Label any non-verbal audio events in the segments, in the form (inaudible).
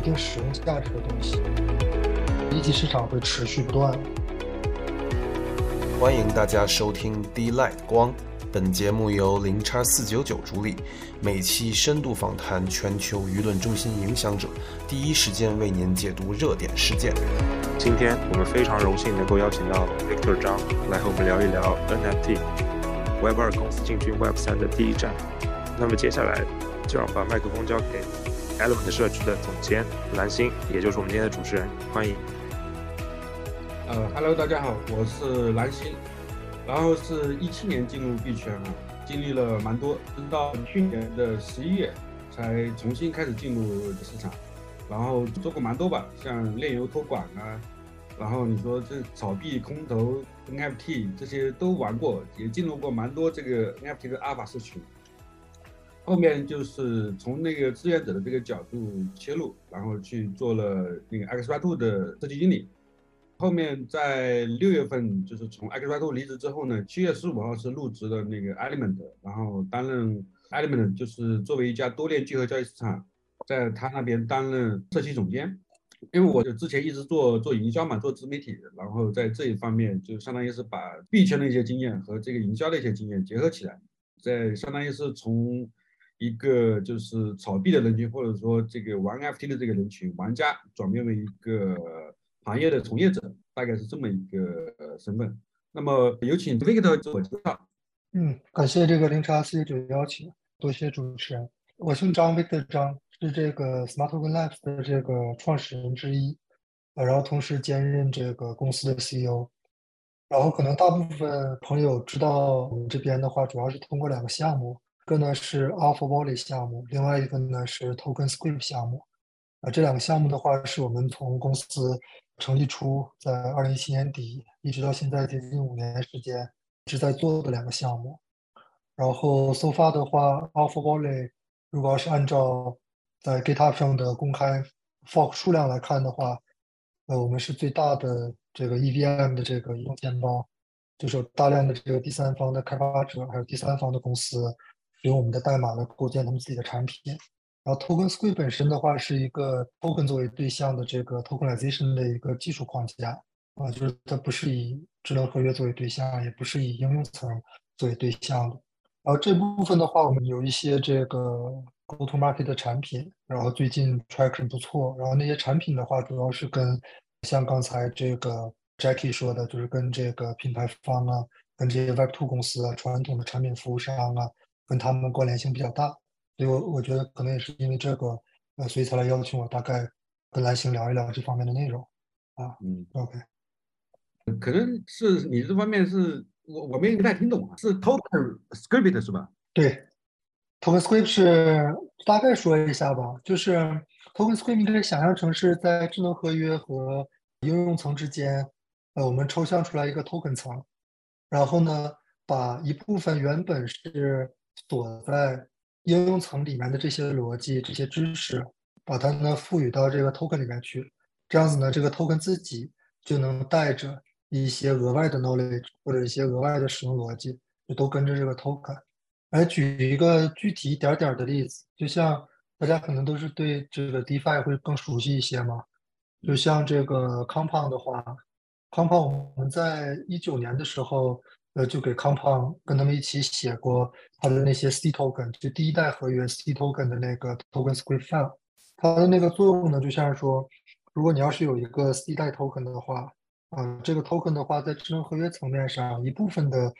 一定使用价值的东西，一级市场会持续不断。欢迎大家收听 D Light 光，本节目由零叉四九九主理，每期深度访谈全球舆论中心影响者，第一时间为您解读热点事件。今天我们非常荣幸能够邀请到 Victor 张来和我们聊一聊 NFT，Web 二公司进军 Web 三的第一站。那么接下来就让把麦克风交给 Element 社区的总监蓝星，也就是我们今天的主持人，欢迎。呃，Hello，大家好，我是蓝星，然后是一七年进入币圈啊，经历了蛮多，直到去年的十一月才重新开始进入市场，然后做过蛮多吧，像炼油托管啊，然后你说这炒币、空投、NFT 这些都玩过，也进入过蛮多这个 NFT 的阿尔法社群。后面就是从那个志愿者的这个角度切入，然后去做了那个 X Y Two 的设计经理。后面在六月份，就是从 X Y Two 离职之后呢，七月十五号是入职的那个 Element，然后担任 Element 就是作为一家多链聚合交易市场，在他那边担任社区总监。因为我就之前一直做做营销嘛，做自媒体，然后在这一方面就相当于是把币圈的一些经验和这个营销的一些经验结合起来，在相当于是从一个就是炒币的人群，或者说这个玩 FT 的这个人群玩家，转变为一个。行业的从业者大概是这么一个身份。那么有请 Victor 自我介绍。嗯，感谢这个零叉四九九邀请，多谢主持人。我姓张，Victor 张，是这个 Smartoken Labs 的这个创始人之一，呃，然后同时兼任这个公司的 CEO。然后可能大部分朋友知道我们这边的话，主要是通过两个项目，一个呢是 Alpha Wallet 项目，另外一个呢是 Token Script 项目。啊，这两个项目的话，是我们从公司。成立初，在二零一七年底一直到现在接近五年时间，一直在做的两个项目。然后 so far 的话，Alpha Wallet 如果要是按照在 GitHub 上的公开 fork 数量来看的话，呃，我们是最大的这个 EVM 的这个移动钱包，就是有大量的这个第三方的开发者，还有第三方的公司用我们的代码来构建他们自己的产品。然后 Token Script 本身的话是一个 Token 作为对象的这个 Tokenization 的一个技术框架啊，就是它不是以智能合约作为对象，也不是以应用层作为对象的。然后这部分的话，我们有一些这个 Go to Market 的产品，然后最近 Traction 不错。然后那些产品的话，主要是跟像刚才这个 Jackie 说的，就是跟这个品牌方啊，跟这些 Web2 公司啊，传统的产品服务商啊，跟他们关联性比较大。所以，我我觉得可能也是因为这个，呃，所以才来邀请我，大概跟蓝星聊一聊这方面的内容，啊，嗯，OK，可能是你这方面是我我没太听懂啊，是 Token Script 是吧？对，Token Script 是大概说一下吧，就是 Token Script 你可以想象成是在智能合约和应用层之间，呃，我们抽象出来一个 Token 层，然后呢，把一部分原本是锁在应用层里面的这些逻辑、这些知识，把它呢赋予到这个 token 里面去，这样子呢，这个 token 自己就能带着一些额外的 knowledge 或者一些额外的使用逻辑，就都跟着这个 token。来举一个具体一点点的例子，就像大家可能都是对这个 DeFi 会更熟悉一些嘛，就像这个 Compound 的话，Compound 我们在一九年的时候。就给 Compound 跟他们一起写过他的那些 C token，就第一代合约 C token 的那个 token script file。它的那个作用呢，就像是说，如果你要是有一个 C 代 token 的话，啊，这个 token 的话，在智能合约层面上，一部分的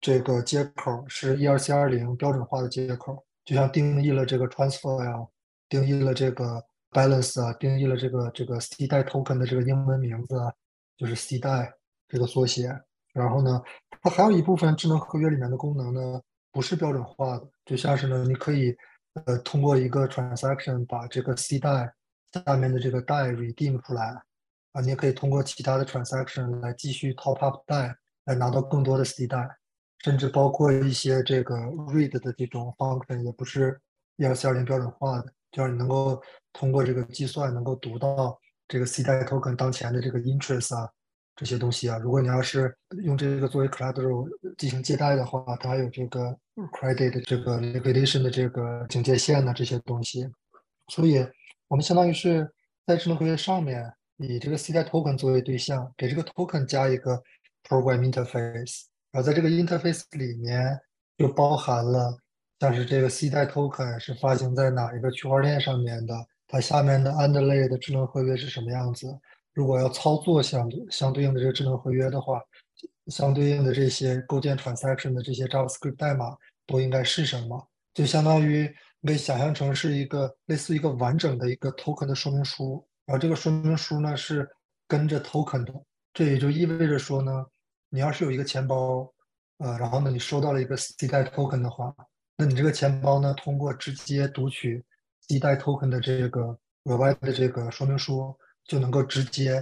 这个接口是 ERC20 标准化的接口，就像定义了这个 transfer 呀，定义了这个 balance 啊，定义了这个这个 C 代 token 的这个英文名字，就是 C 代这个缩写。然后呢，它还有一部分智能合约里面的功能呢，不是标准化的，就像是呢，你可以呃通过一个 transaction 把这个 C 代下面的这个代 redeem 出来啊，你也可以通过其他的 transaction 来继续 top up 代来拿到更多的 C 代，甚至包括一些这个 read 的这种 function 也不是 ERC20 标准化的，就是你能够通过这个计算能够读到这个 C 代 token 当前的这个 interest 啊。这些东西啊，如果你要是用这个作为 collateral 进行借贷的话，它还有这个 credit 这个 liquidation 的这个警戒线呢，这些东西。所以，我们相当于是在智能合约上面以这个 C 代 token 作为对象，给这个 token 加一个 program interface，然后在这个 interface 里面就包含了像是这个 C 代 token 是发行在哪一个区块链上面的，它下面的 underlay 的智能合约是什么样子。如果要操作相相对应的这个智能合约的话，相对应的这些构建 transaction 的这些 JavaScript 代码都应该是什么？就相当于可以想象成是一个类似一个完整的一个 token 的说明书，然后这个说明书呢是跟着 token 的。这也就意味着说呢，你要是有一个钱包，呃，然后呢你收到了一个 C 代 token 的话，那你这个钱包呢通过直接读取 C 代 token 的这个额外的这个说明书。就能够直接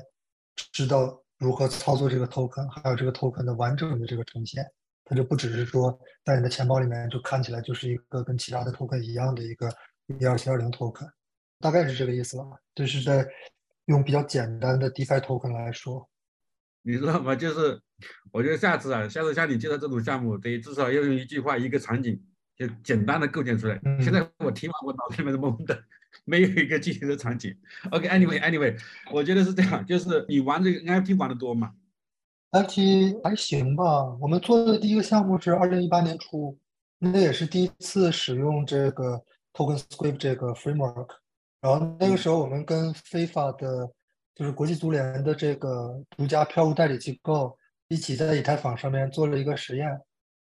知道如何操作这个 token，还有这个 token 的完整的这个呈现。它就不只是说在你的钱包里面就看起来就是一个跟其他的 token 一样的一个一二七二零 token，大概是这个意思吧。就是在用比较简单的 DeFi token 来说，你知道吗？就是我觉得下次啊，下次像你介绍这种项目，得至少要用一句话一个场景就简单的构建出来。现在我听完我脑子里面都懵的。(laughs) 没有一个具体的场景。OK，Anyway，Anyway，我觉得是这样，就是你玩这个 NFT 玩的多吗？NFT 还行吧。我们做的第一个项目是二零一八年初，那也是第一次使用这个 TokenScript 这个 framework。然后那个时候我们跟非法的，就是国际足联的这个独家票务代理机构一起在以太坊上面做了一个实验，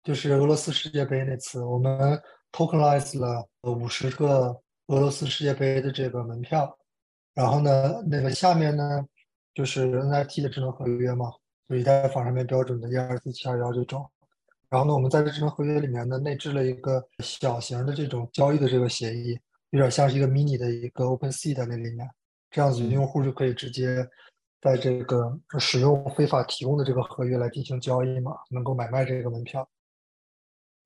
就是俄罗斯世界杯那次，我们 tokenize 了五十个。俄罗斯世界杯的这个门票，然后呢，那个下面呢就是 NFT 的智能合约嘛，就以太坊上面标准的124.721这种。然后呢，我们在这智能合约里面呢内置了一个小型的这种交易的这个协议，有点像是一个 mini 的一个 OpenSea 在那里面，这样子用户就可以直接在这个使用非法提供的这个合约来进行交易嘛，能够买卖这个门票。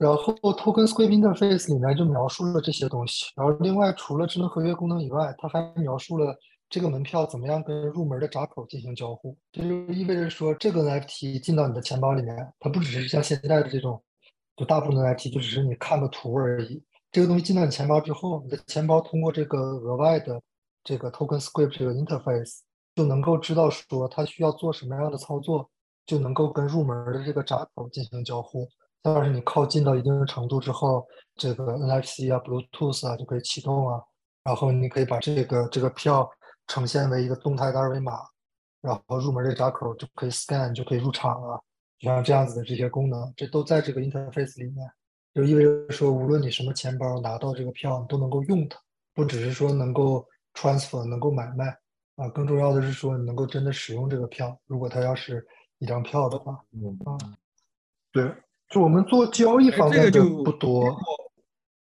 然后 TokenScript interface 里面就描述了这些东西。然后另外除了智能合约功能以外，它还描述了这个门票怎么样跟入门的闸口进行交互。这就意味着说，这个 NFT 进到你的钱包里面，它不只是像现在的这种，就大部分的 NFT 就只是你看个图而已。这个东西进到你钱包之后，你的钱包通过这个额外的这个 TokenScript 这个 interface 就能够知道说它需要做什么样的操作，就能够跟入门的这个闸口进行交互。要是你靠近到一定的程度之后，这个 NFC 啊、Bluetooth 啊就可以启动啊，然后你可以把这个这个票呈现为一个动态的二维码，然后入门的闸口就可以 scan 就可以入场啊，像这样子的这些功能，这都在这个 interface 里面，就意味着说，无论你什么钱包拿到这个票，你都能够用它，不只是说能够 transfer 能够买卖啊，更重要的是说你能够真的使用这个票，如果它要是一张票的话，嗯，对。就我们做交易方面就不多，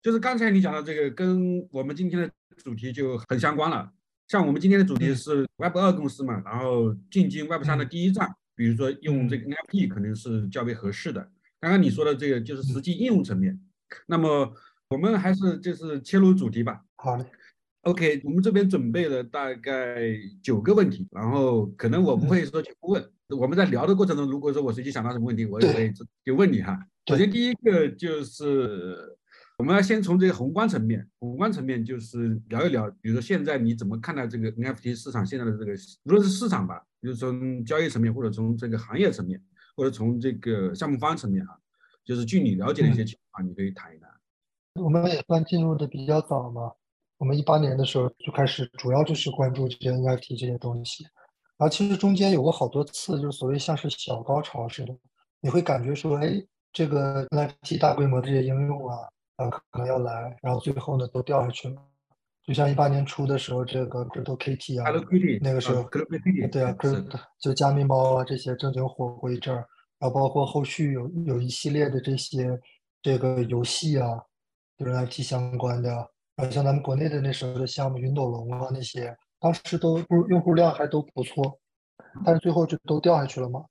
就是刚才你讲的这个跟我们今天的主题就很相关了。像我们今天的主题是 Web 二公司嘛，然后进军 Web 三的第一站，比如说用这个 NFT 可能是较为合适的。刚刚你说的这个就是实际应用层面，那么我们还是就是切入主题吧。好嘞，OK，我们这边准备了大概九个问题，然后可能我不会说全部问。我们在聊的过程中，如果说我随机想到什么问题，我也可以就问你哈。首先第一个就是我们要先从这个宏观层面，宏观层面就是聊一聊，比如说现在你怎么看待这个 NFT 市场现在的这个，无论是市场吧，比如从交易层面，或者从这个行业层面，或者从这个项目方层面哈，就是据你了解的一些情况，你可以谈一谈。我们也算进入的比较早嘛，我们一八年的时候就开始，主要就是关注这些 NFT 这些东西。然后其实中间有过好多次，就是所谓像是小高潮似的，你会感觉说，哎，这个 NFT 大规模的这些应用啊，啊可能要来，然后最后呢都掉下去了。就像一八年初的时候，这个 CryptoKitty 啊，那个时候，对啊，就加密猫啊这些正经火过一阵儿，然后包括后续有有一系列的这些这个游戏啊，就是 NFT 相关的，然后像咱们国内的那时候的项目云朵龙啊那些。当时都用用户量还都不错，但是最后就都掉下去了嘛。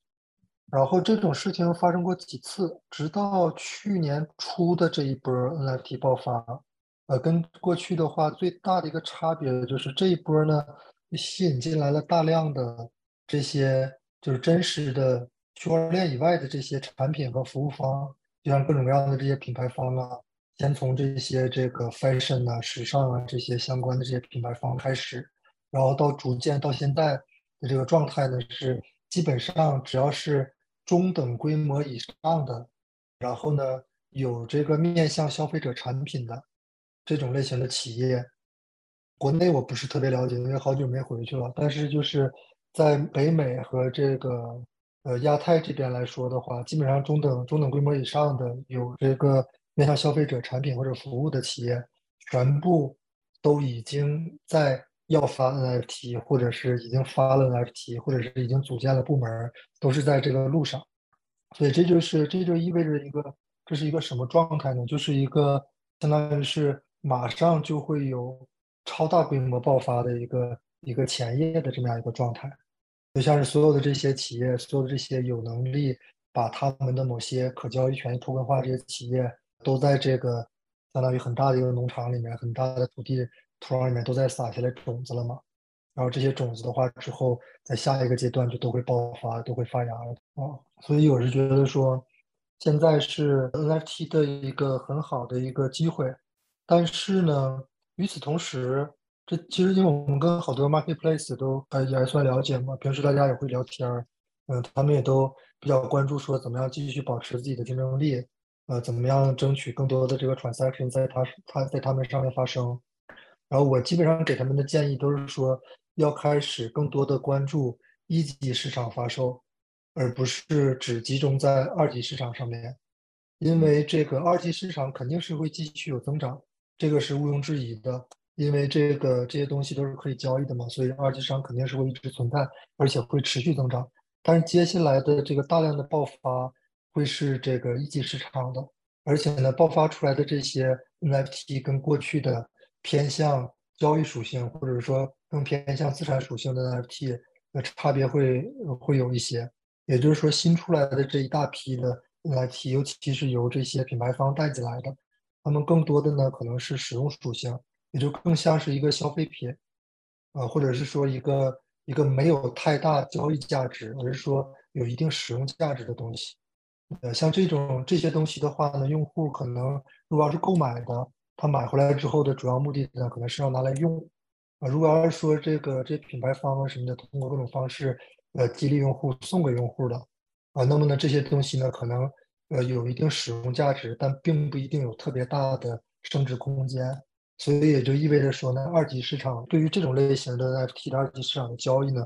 然后这种事情发生过几次，直到去年初的这一波 NFT 爆发，呃，跟过去的话最大的一个差别就是这一波呢，吸引进来了大量的这些就是真实的区块链以外的这些产品和服务方，就像各种各样的这些品牌方啊，先从这些这个 fashion 啊、时尚啊这些相关的这些品牌方开始。然后到逐渐到现在的这个状态呢，是基本上只要是中等规模以上的，然后呢有这个面向消费者产品的这种类型的企业，国内我不是特别了解，因为好久没回去了。但是就是在北美和这个呃亚太这边来说的话，基本上中等中等规模以上的有这个面向消费者产品或者服务的企业，全部都已经在要发 NFT，或者是已经发了 NFT，或者是已经组建了部门，都是在这个路上。所以这就是这就意味着一个这是一个什么状态呢？就是一个相当于是马上就会有。超大规模爆发的一个一个前夜的这么样一个状态，就像是所有的这些企业，所有的这些有能力把他们的某些可交易权透明化这些企业，都在这个相当于很大的一个农场里面，很大的土地土壤里面都在撒下来种子了嘛。然后这些种子的话，之后在下一个阶段就都会爆发，都会发芽了啊。所以我是觉得说，现在是 NFT 的一个很好的一个机会，但是呢。与此同时，这其实因为我们跟好多 marketplace 都还也还算了解嘛，平时大家也会聊天儿，嗯，他们也都比较关注说怎么样继续保持自己的竞争力，呃，怎么样争取更多的这个 transaction 在他他在他们上面发生。然后我基本上给他们的建议都是说，要开始更多的关注一级市场发售，而不是只集中在二级市场上面，因为这个二级市场肯定是会继续有增长。这个是毋庸置疑的，因为这个这些东西都是可以交易的嘛，所以二级市场肯定是会一直存在，而且会持续增长。但是接下来的这个大量的爆发会是这个一级市场的，而且呢，爆发出来的这些 NFT 跟过去的偏向交易属性，或者说更偏向资产属性的 NFT，那差别会会有一些。也就是说，新出来的这一大批的 NFT，尤其是由这些品牌方带进来的。他们更多的呢，可能是使用属性，也就更像是一个消费品，啊，或者是说一个一个没有太大交易价值，而是说有一定使用价值的东西。呃，像这种这些东西的话呢，用户可能如果要是购买的，他买回来之后的主要目的呢，可能是要拿来用。啊，如果要是说这个这品牌方啊什么的，通过各种方式，呃，激励用户送给用户的，啊，那么呢，这些东西呢，可能。呃，有一定使用价值，但并不一定有特别大的升值空间，所以也就意味着说呢，二级市场对于这种类型的 NFT 的二级市场的交易呢，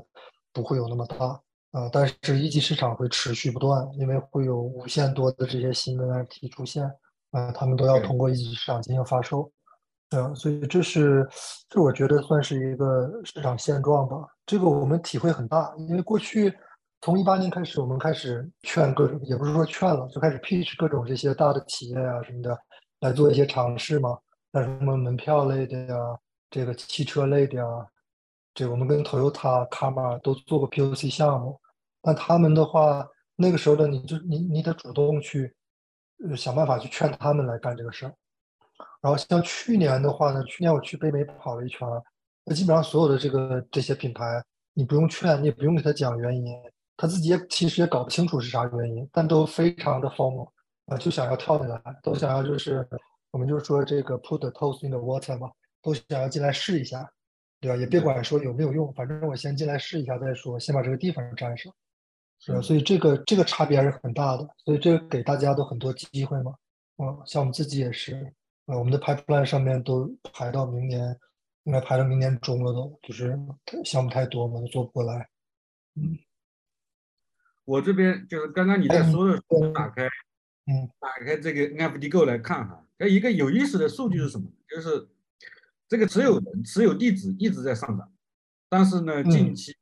不会有那么大啊，但是一级市场会持续不断，因为会有无限多的这些新的 NFT 出现，啊，他们都要通过一级市场进行发售，嗯，所以这是这我觉得算是一个市场现状吧，这个我们体会很大，因为过去。从一八年开始，我们开始劝各种，也不是说劝了，就开始 pitch 各种这些大的企业啊什么的，来做一些尝试嘛。像什么门票类的呀，这个汽车类的呀，这我们跟 Toyota、卡玛都做过 POC 项目。但他们的话，那个时候的你就你你得主动去想办法去劝他们来干这个事儿。然后像去年的话呢，去年我去北美跑了一圈，那基本上所有的这个这些品牌，你不用劝，你也不用给他讲原因。他自己也其实也搞不清楚是啥原因，但都非常的 formal，啊，就想要跳进来，都想要就是我们就是说这个 put the toes in the water 嘛，都想要进来试一下，对吧？也别管说有没有用，反正我先进来试一下再说，先把这个地方占上，是吧？所以这个这个差别还是很大的，所以这个给大家都很多机会嘛，嗯，像我们自己也是，呃，我们的 pipeline 上面都排到明年，应该排到明年中了都，就是项目太多嘛，都做不过来，嗯。我这边就是刚刚你在说的时候，打开，嗯，打开这个 NFT Go 来看哈，它，一个有意思的数据是什么？就是这个持有人、持有地址一直在上涨，但是呢，近期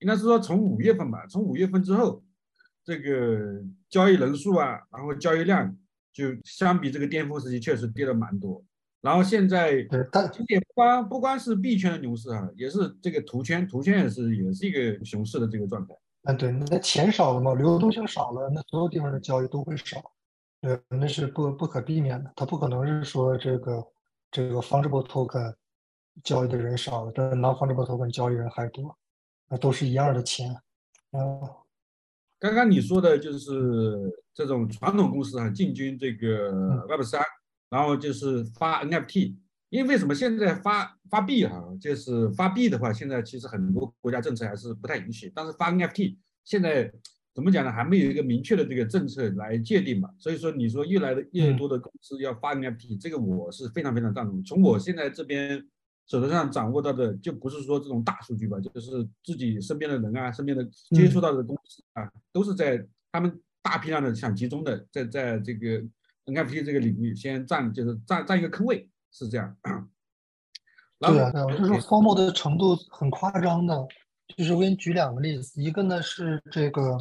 应该是说从五月份吧，从五月份之后，这个交易人数啊，然后交易量就相比这个巅峰时期确实跌了蛮多。然后现在，但今年不光不光是币圈的牛市啊，也是这个图圈，图圈也是也是一个熊市的这个状态。嗯，对，那钱少了嘛，流动性少了，那所有地方的交易都会少，呃，那是不不可避免的。它不可能是说这个这个 fungible token 交易的人少了，但 non fungible token 交易人还多，那都是一样的钱。哦，刚刚你说的就是这种传统公司啊，进军这个 Web 三，然后就是发 NFT，因为为什么现在发发币哈，就是发币的话，现在其实很多国家政策还是不太允许，但是发 NFT 现在怎么讲呢？还没有一个明确的这个政策来界定嘛。所以说，你说越来的越多的公司要发 NFT，这个我是非常非常赞同。从我现在这边手头上掌握到的，就不是说这种大数据吧，就是自己身边的人啊，身边的接触到的公司啊，都是在他们大批量的想集中的在在这个 NFT 这个领域先占，就是占占一个坑位。是这样，(clears throat) 对啊，对啊，就是 formal 的程度很夸张的。就是我给你举两个例子，一个呢是这个，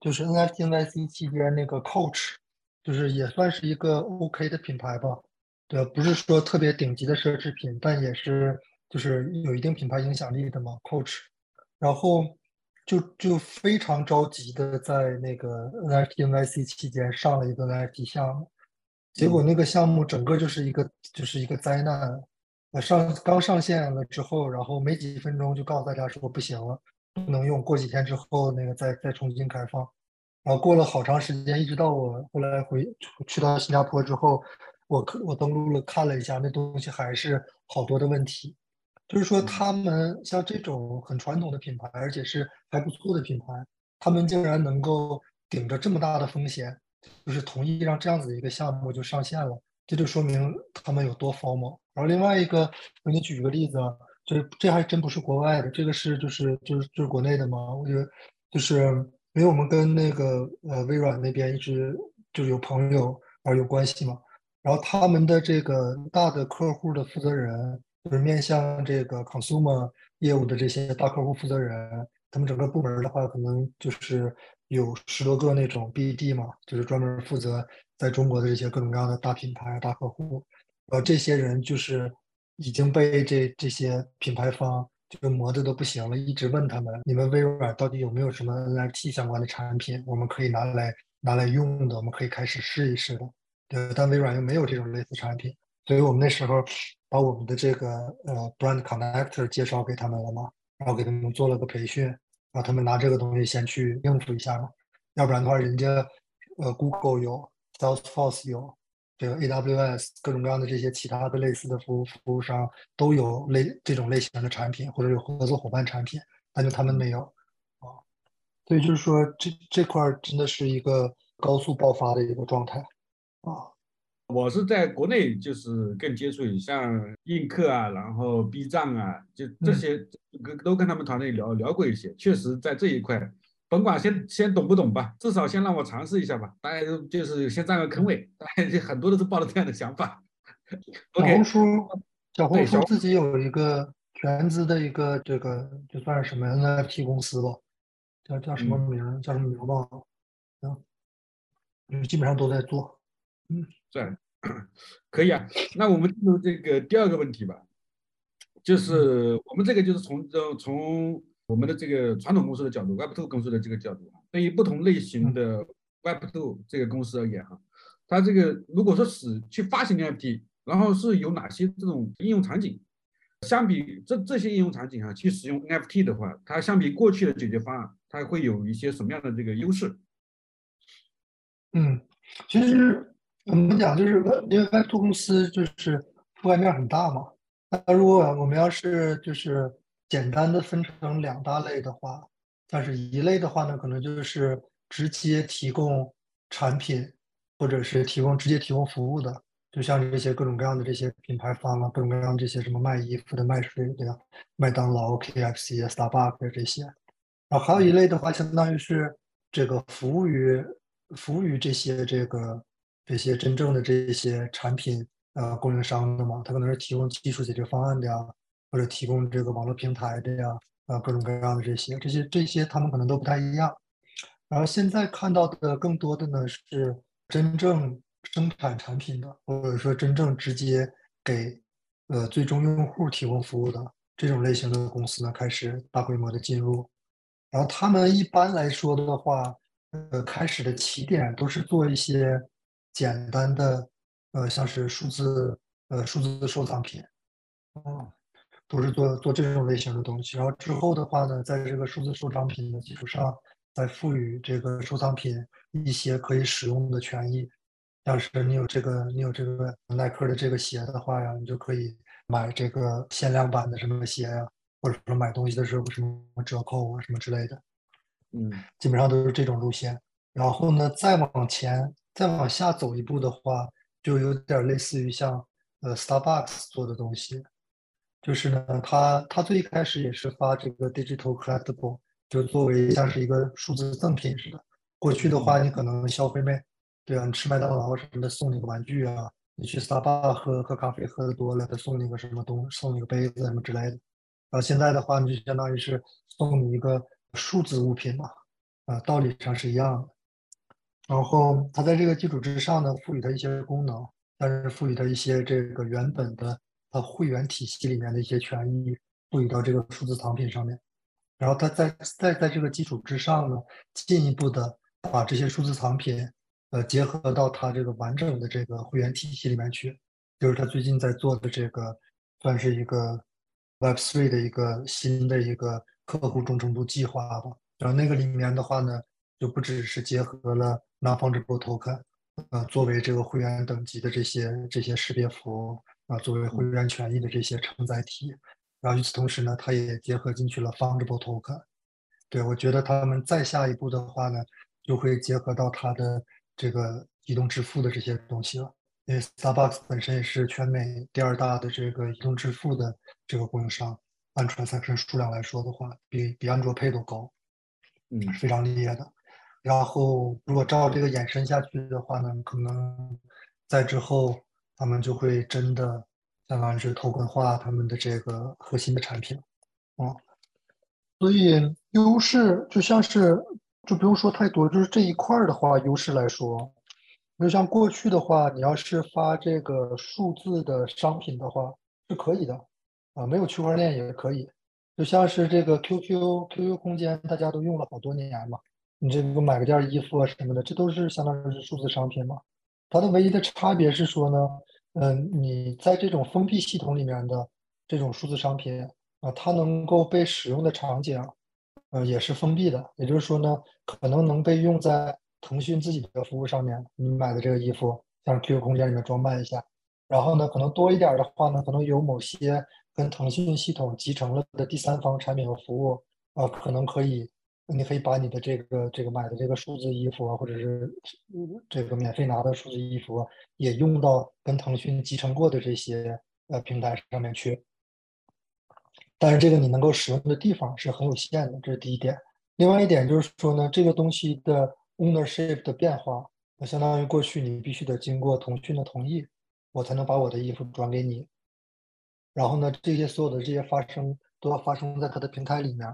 就是 NFT NYC 期间那个 Coach，就是也算是一个 OK 的品牌吧，对，不是说特别顶级的奢侈品，但也是就是有一定品牌影响力的嘛，Coach。然后就就非常着急的在那个 NFT NYC 期间上了一个 NFT 项目。结果那个项目整个就是一个就是一个灾难，呃上刚上线了之后，然后没几分钟就告诉大家说不行了，不能用，过几天之后那个再再重新开放，然后过了好长时间，一直到我后来回去到新加坡之后，我我登录了看了一下，那东西还是好多的问题，就是说他们像这种很传统的品牌，而且是还不错的品牌，他们竟然能够顶着这么大的风险。就是同意让这样子的一个项目就上线了，这就说明他们有多 formal。然后另外一个，我给你举一个例子，就是这还真不是国外的，这个是就是就是就是国内的嘛。我觉得就是因为我们跟那个呃微软那边一直就是有朋友而有关系嘛。然后他们的这个大的客户的负责人，就是面向这个 consumer 业务的这些大客户负责人，他们整个部门的话，可能就是。有十多个那种 BD 嘛，就是专门负责在中国的这些各种各样的大品牌、大客户。呃，这些人就是已经被这这些品牌方就磨的都不行了，一直问他们：你们微软到底有没有什么 NFT 相关的产品，我们可以拿来拿来用的，我们可以开始试一试的。对，但微软又没有这种类似产品，所以我们那时候把我们的这个呃 Brand Connector 介绍给他们了嘛，然后给他们做了个培训。让他们拿这个东西先去应付一下嘛，要不然的话，人家呃，Google 有，Salesforce 有，这个 AWS 各种各样的这些其他的类似的服务服务商都有类这种类型的产品，或者有合作伙伴产品，但就他们没有啊。所以就是说，这这块真的是一个高速爆发的一个状态啊。我是在国内，就是更接触像映客啊，然后 B 站啊，就这些，跟都跟他们团队聊聊过一些。确实，在这一块，甭管先先懂不懂吧，至少先让我尝试一下吧。大家都就是先占个坑位，大家就很多都是抱着这样的想法。小红书，小红书自己有一个全资的一个这个，就算是什么 NFT 公司吧，叫叫什么名？叫什么名忘了。嗯，就基本上都在做。嗯。算，(coughs) 可以啊。那我们进入这个第二个问题吧，就是我们这个就是从这从我们的这个传统公司的角度，Web2 公司的这个角度啊，对于不同类型的 Web2 这个公司而言哈，它这个如果说是去发行 NFT，然后是有哪些这种应用场景？相比这这些应用场景啊，去使用 NFT 的话，它相比过去的解决方案，它会有一些什么样的这个优势？嗯，其实。怎么讲？就是因为 Web2 公司就是覆盖面很大嘛。那如果我们要是就是简单的分成两大类的话，但是一类的话呢，可能就是直接提供产品，或者是提供直接提供服务的，就像这些各种各样的这些品牌方啊，各种各样这些什么卖衣服的、卖水的、麦当劳、KFC、Starbucks 这些。然后还有一类的话，相当于是这个服务于服务于这些这个。这些真正的这些产品呃供应商的嘛，他可能是提供技术解决方案的呀，或者提供这个网络平台的呀，啊各种各样的这些，这些这些他们可能都不太一样。然后现在看到的更多的呢是真正生产产品的，或者说真正直接给呃最终用户提供服务的这种类型的公司呢开始大规模的进入。然后他们一般来说的话，呃开始的起点都是做一些。简单的，呃，像是数字，呃，数字收藏品，嗯，都是做做这种类型的东西。然后之后的话呢，在这个数字收藏品的基础上，再赋予这个收藏品一些可以使用的权益。像是你有这个，你有这个耐克的这个鞋的话呀，你就可以买这个限量版的什么鞋呀、或者说买东西的时候什么折扣啊什么之类的，嗯基本上都是这种路线。然后呢，再往前再往下走一步的话，就有点类似于像呃 Starbucks 做的东西，就是呢，它它最一开始也是发这个 digital collectible，就作为像是一个数字赠品似的。过去的话，你可能消费麦，对啊，你吃麦当劳什么的送你个玩具啊，你去 Starbucks 喝喝咖啡喝的多了，他送你个什么东，送你个杯子什么之类的。然后现在的话，你就相当于是送你一个数字物品嘛，啊，道理上是一样的。然后它在这个基础之上呢，赋予它一些功能，但是赋予它一些这个原本的它会员体系里面的一些权益，赋予到这个数字藏品上面。然后它在再在这个基础之上呢，进一步的把这些数字藏品，呃，结合到它这个完整的这个会员体系里面去，就是他最近在做的这个，算是一个 Web3 的一个新的一个客户忠诚度计划吧。然后那个里面的话呢，就不只是结合了 non-fungible token，呃，作为这个会员等级的这些这些识别符啊、作为会员权益的这些承载体。然后与此同时呢，它也结合进去了 fungible token。对，我觉得他们再下一步的话呢，就会结合到它的这个移动支付的这些东西了。因为 Starbucks 本身也是全美第二大的这个移动支付的这个供应商，按 transaction 数量来说的话，比比安卓 Pay 都高，嗯是非常厉害的。然后如果照这个延伸下去的话呢，可能在之后他们就会真的相当于是头文化他们的这个核心的产品，啊、所以优势就像是就不用说太多，就是这一块的话，优势来说，就像过去的话，你要是发这个数字的商品的话是可以的，啊，没有区块链也可以，就像是这个 QQ QQ 空间，大家都用了好多年嘛，你这个买个件衣服啊什么的，这都是相当于是数字商品嘛。它的唯一的差别是说呢，嗯，你在这种封闭系统里面的这种数字商品啊，它能够被使用的场景，呃，也是封闭的。也就是说呢，可能能被用在腾讯自己的服务上面，你买的这个衣服，像 QQ 空间里面装扮一下，然后呢，可能多一点的话呢，可能有某些跟腾讯系统集成了的第三方产品和服务，啊，可能可以。你可以把你的这个这个买的这个数字衣服啊，或者是这个免费拿的数字衣服，也用到跟腾讯集成过的这些呃平台上面去。但是这个你能够使用的地方是很有限的，这是第一点。另外一点就是说呢，这个东西的 ownership 的变化，那相当于过去你必须得经过腾讯的同意，我才能把我的衣服转给你。然后呢，这些所有的这些发生都要发生在它的平台里面。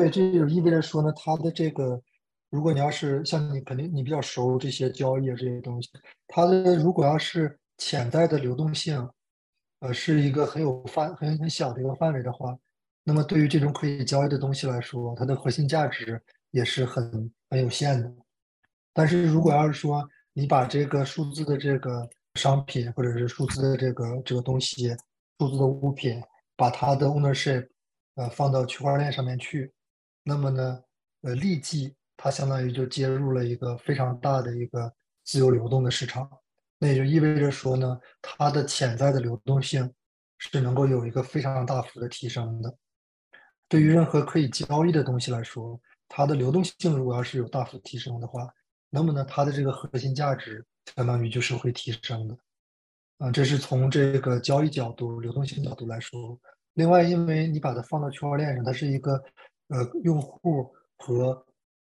所以这就意味着说呢，它的这个，如果你要是像你肯定你比较熟这些交易啊这些东西，它的如果要是潜在的流动性，呃，是一个很有范很很小的一个范围的话，那么对于这种可以交易的东西来说，它的核心价值也是很很有限的。但是如果要是说你把这个数字的这个商品或者是数字的这个这个东西，数字的物品，把它的 ownership 呃放到区块链上面去，那么呢，呃，立即它相当于就接入了一个非常大的一个自由流动的市场，那也就意味着说呢，它的潜在的流动性是能够有一个非常大幅的提升的。对于任何可以交易的东西来说，它的流动性如果要是有大幅提升的话，那么呢，它的这个核心价值相当于就是会提升的。啊，这是从这个交易角度、流动性角度来说。另外，因为你把它放到区块链上，它是一个呃用户和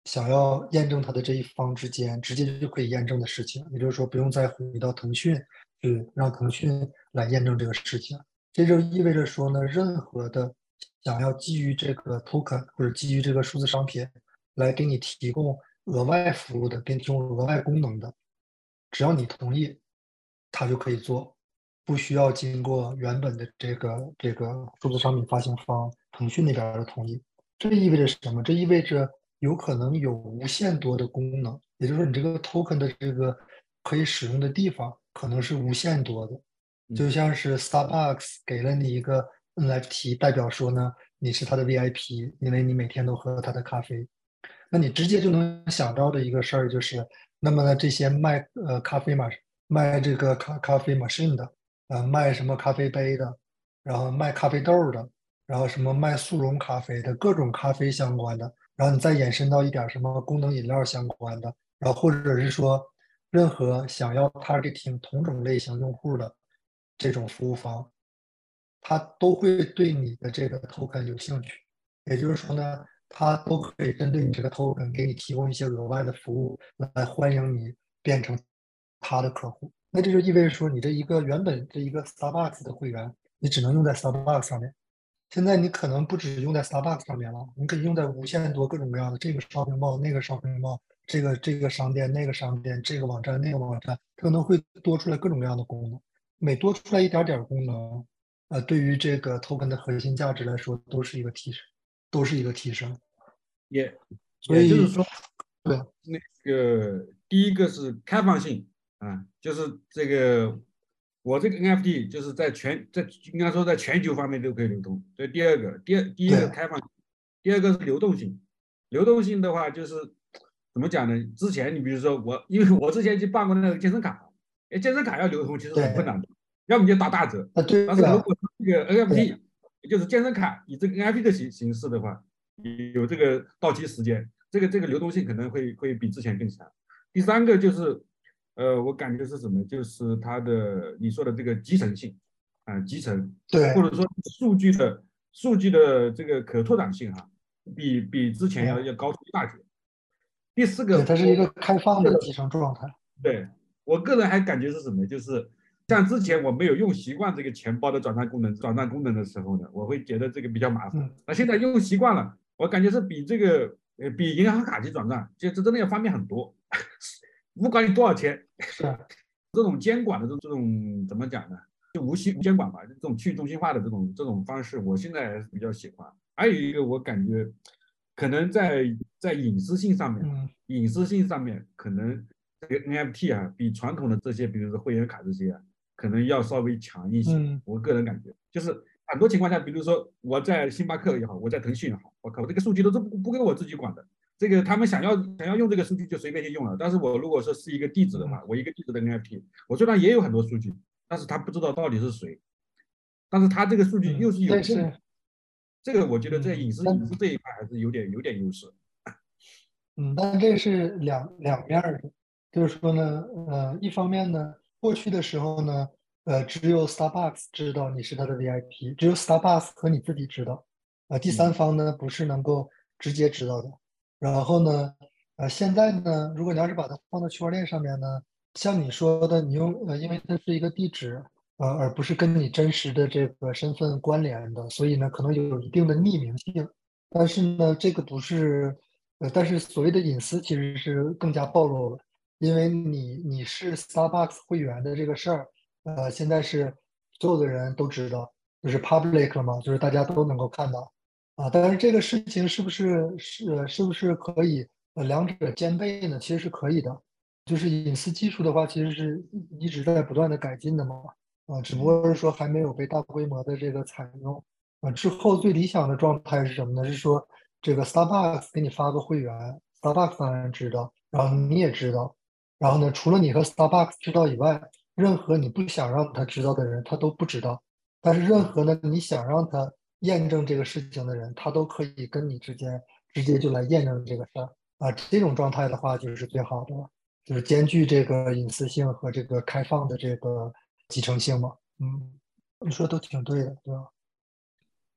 想要验证它的这一方之间直接就可以验证的事情，也就是说不用再回到腾讯去让腾讯来验证这个事情。这就意味着说呢，任何的想要基于这个 token 或者基于这个数字商品来给你提供额外服务的、给你提供额外功能的，只要你同意，它就可以做。不需要经过原本的这个这个数字商品发行方腾讯那边的同意，这意味着什么？这意味着有可能有无限多的功能，也就是说你这个 token 的这个可以使用的地方可能是无限多的，就像是 Starbucks 给了你一个 NFT，代表说呢你是他的 VIP，因为你每天都喝他的咖啡，那你直接就能想到的一个事儿就是，那么呢这些卖呃咖啡嘛卖这个咖咖啡 machine 的。呃，卖什么咖啡杯的，然后卖咖啡豆的，然后什么卖速溶咖啡的各种咖啡相关的，然后你再延伸到一点什么功能饮料相关的，然后或者是说任何想要 targeting 同种类型用户的这种服务方，他都会对你的这个 token 有兴趣。也就是说呢，他都可以针对你这个 token 给你提供一些额外的服务，来欢迎你变成他的客户。那这就意味着说，你这一个原本这一个 Starbucks 的会员，你只能用在 Starbucks 上面。现在你可能不只用在 Starbucks 上面了，你可以用在无限多各种各样的这个 shopping mall、那个 shopping mall、这个这个商店、那个商店、这个网站、那个网站，可能会多出来各种各样的功能。每多出来一点点功能，呃，对于这个 token 的核心价值来说，都是一个提升，都是一个提升。也，所以就是说，对，那个第一个是开放性啊，就是这个我这个 NFT 就是在全在应该说在全球方面都可以流通。这第二个，第二第一个开放，第二个是流动性。流动性的话就是怎么讲呢？之前你比如说我，因为我之前去办过那个健身卡，哎，健身卡要流通其实很困难的，要么就打大折，啊，对但是如，果是这个 NFT，也就是健身卡以这个 NFT 的形形式的话，有这个到期时间，这个这个流动性可能会会比之前更强。第三个就是，呃，我感觉是什么？就是它的你说的这个集成性啊、集成对或者说数据的数据的这个可拓展性哈、比比之前要要高出一大截。第四个，，它是一个开放的集成状态。对我个人还感觉是什么？就是像之前我没有用习惯这个钱包的转账功能、转账功能的时候呢，我会觉得这个比较麻烦嗯。那现在用习惯了，我感觉是比这个呃比银行卡去转账，就这真的要方便很多。不管你多少钱，(laughs) 是，(laughs) 这种监管的这这种怎么讲呢？就无需监管吧，这种去中心化的这种这种方式，我现在比较喜欢。还有一个，我感觉可能在在隐私性上面，嗯，隐私性上面，可能这个 NFT 啊，比传统的这些，比如说会员卡这些啊，可能要稍微强一些。嗯我个人感觉，就是很多情况下，比如说我在星巴克也好，我在腾讯也好，我靠，这个数据都是不不归我自己管的。这个他们想要想要用这个数据就随便就用了，但是我如果说是一个地址的话，我一个地址的 NFT，我虽然也有很多数据，但是他不知道到底是谁，但是他这个数据嗯又是有但是用的，这个我觉得在嗯隐私隐私这一块还是有点有点优势。(laughs) 嗯，但这是两两面儿的，就是说呢，呃，一方面呢，过去的时候呢，呃，只有 Starbucks 知道你是他的 VIP，只有 Starbucks 和你自己知道，呃，第三方呢不是能够直接知道的。然后呢，呃，现在呢，如果你要是把它放到区块链上面呢，像你说的，你用呃，因为它是一个地址，呃，而不是跟你真实的这个身份关联的，所以呢，可能有一定的匿名性。但是呢，这个不是，呃，但是所谓的隐私其实是更加暴露了，因为你你是 Starbucks 会员的这个事儿，呃，现在是所有的人都知道，就是 public 了嘛，就是大家都能够看到，啊，但是这个事情是不是是是不是可以呃两者兼备呢？其实是可以的，就是隐私技术的话，其实是一一直在不断的改进的嘛，啊，只不过是说还没有被大规模的这个采用。啊，之后最理想的状态是什么呢？是说这个 Starbucks 给你发个会员，Starbucks 当然知道，然后你也知道，然后呢，除了你和 Starbucks 知道以外，任何你不想让他知道的人，他都不知道。但是任何呢，你想让他验证这个事情的人，他都可以跟你之间直接就来验证这个事儿啊。这种状态的话，就是最好的了，就是兼具这个隐私性和这个开放的这个集成性嘛。嗯，你说都挺对的，对吧？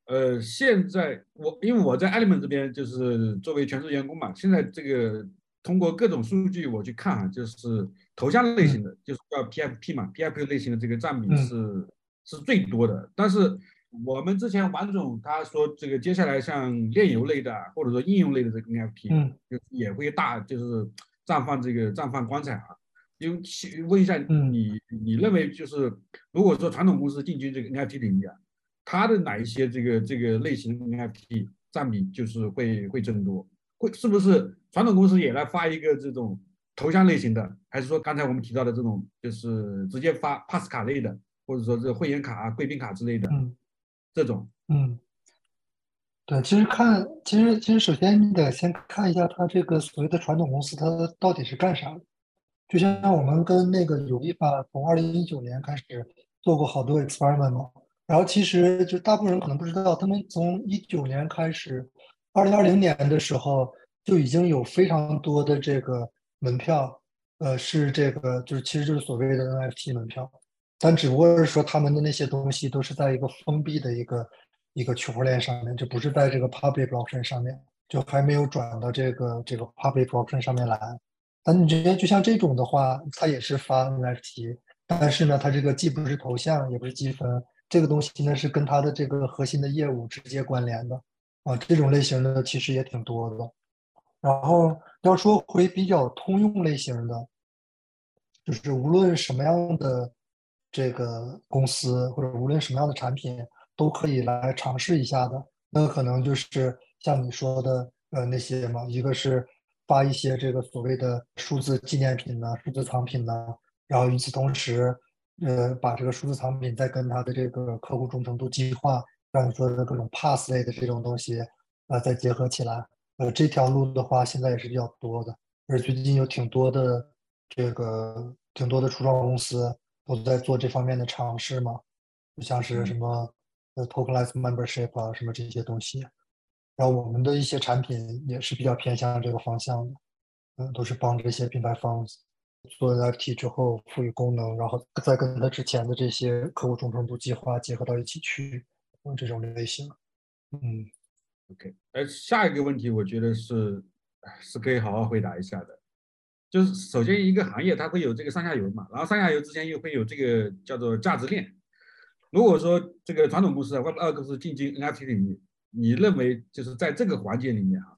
呃，现在我因为我在 Element 这边就是作为全职员工嘛，现在这个通过各种数据我去看啊，就是头像类型的，就是叫 PFP 嘛，PFP 类型的这个占比嗯是、是最多的。但是我们之前王总他说这个接下来像炼油类的啊或者说应用类的这个 NFT，嗯就也会大就是绽放这个绽放光彩啊。因为其问一下嗯你，你认为就是如果说传统公司进军这个 NFT 领域啊，它的哪一些这个这个类型的 NFT 占比就是会会增多？会是不是传统公司也来发一个这种头像类型的，还是说刚才我们提到的这种就是直接发 pass 卡类的，或者说这会员卡啊、贵宾卡之类的嗯这种？嗯，对，其实看，其实其实首先你得先看一下它这个所谓的传统公司，它到底是干啥的。就像我们跟那个有一法从二零一九年开始做过好多 experiment 嘛，然后其实就大部分人可能不知道，他们从一九年开始，二零二零年的时候就已经有非常多的这个门票，呃，是这个就是其实就是所谓的 NFT 门票，但只不过是说他们的那些东西都是在一个封闭的一个一个区块链上面，就不是在这个 public blockchain 上面，就还没有转到这个这个 public blockchain 上面来。但你觉得就像这种的话，它也是发 NFT，但是呢，它这个既不是头像，也不是积分。这个东西呢是跟它的这个核心的业务直接关联的啊，这种类型的其实也挺多的。然后要说回比较通用类型的，就是无论什么样的这个公司或者无论什么样的产品都可以来尝试一下的，那可能就是像你说的呃那些嘛，一个是发一些这个所谓的数字纪念品呢、数字藏品呢，然后与此同时。呃，把这个数字藏品再跟它的这个客户忠诚度计划，像你说的各种 pass 类的这种东西，呃，再结合起来，呃，这条路的话，现在也是比较多的。而最近有挺多的这个挺多的初创公司都在做这方面的尝试嘛，就像是什么呃 tokenized membership 啊，什么这些东西。然后我们的一些产品也是比较偏向这个方向的，嗯，都是帮这些品牌方。做 NFT 之后赋予功能，然后再跟他之前的这些客户忠诚度计划结合到一起去，嗯，这种类型。嗯，OK，呃，下一个问题我觉得是是可以好好回答一下的，就是首先一个行业它会有这个上下游嘛，然后上下游之间又会有这个叫做价值链。如果说这个传统公司 Web 二公司进军 NFT 领域，你认为就是在这个环节里面啊？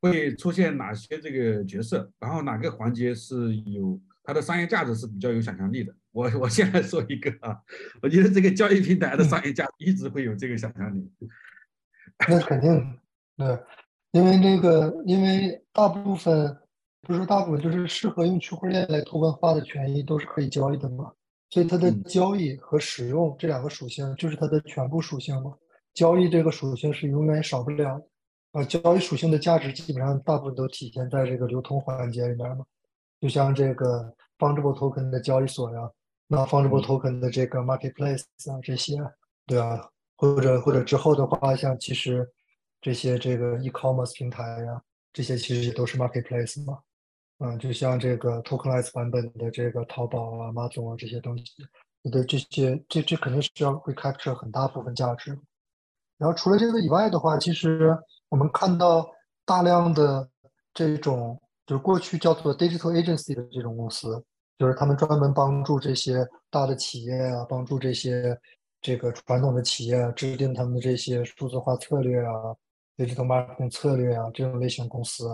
会出现哪些这个角色？然后哪个环节是有它的商业价值是比较有想象力的？我我先来说一个啊，我觉得这个交易平台的商业价值一直会有这个想象力。那肯定，对，因为那个，因为大部分不是说大部分，就是适合用区块链来托管化的权益都是可以交易的嘛，所以它的交易和使用这两个属性就是它的全部属性嘛。交易这个属性是永远少不了的。呃，交易属性的价值基本上大部分都体现在这个流通环节里面嘛，就像这个 fungible token 的交易所呀，那 fungible token 的这个 marketplace 啊这些，对啊，或者或者之后的话，像其实这些这个 e-commerce 平台呀，这些其实也都是 marketplace 嘛，嗯，就像这个 tokenize 版本的这个淘宝啊、马总啊这些东西，你的这些这这肯定是要会 capture 很大部分价值。然后除了这个以外的话，其实。我们看到大量的这种，就是过去叫做 digital agency 的这种公司，就是他们专门帮助这些大的企业啊，帮助这些这个传统的企业制定他们的这些数字化策略啊，digital marketing 策略啊，这种类型公司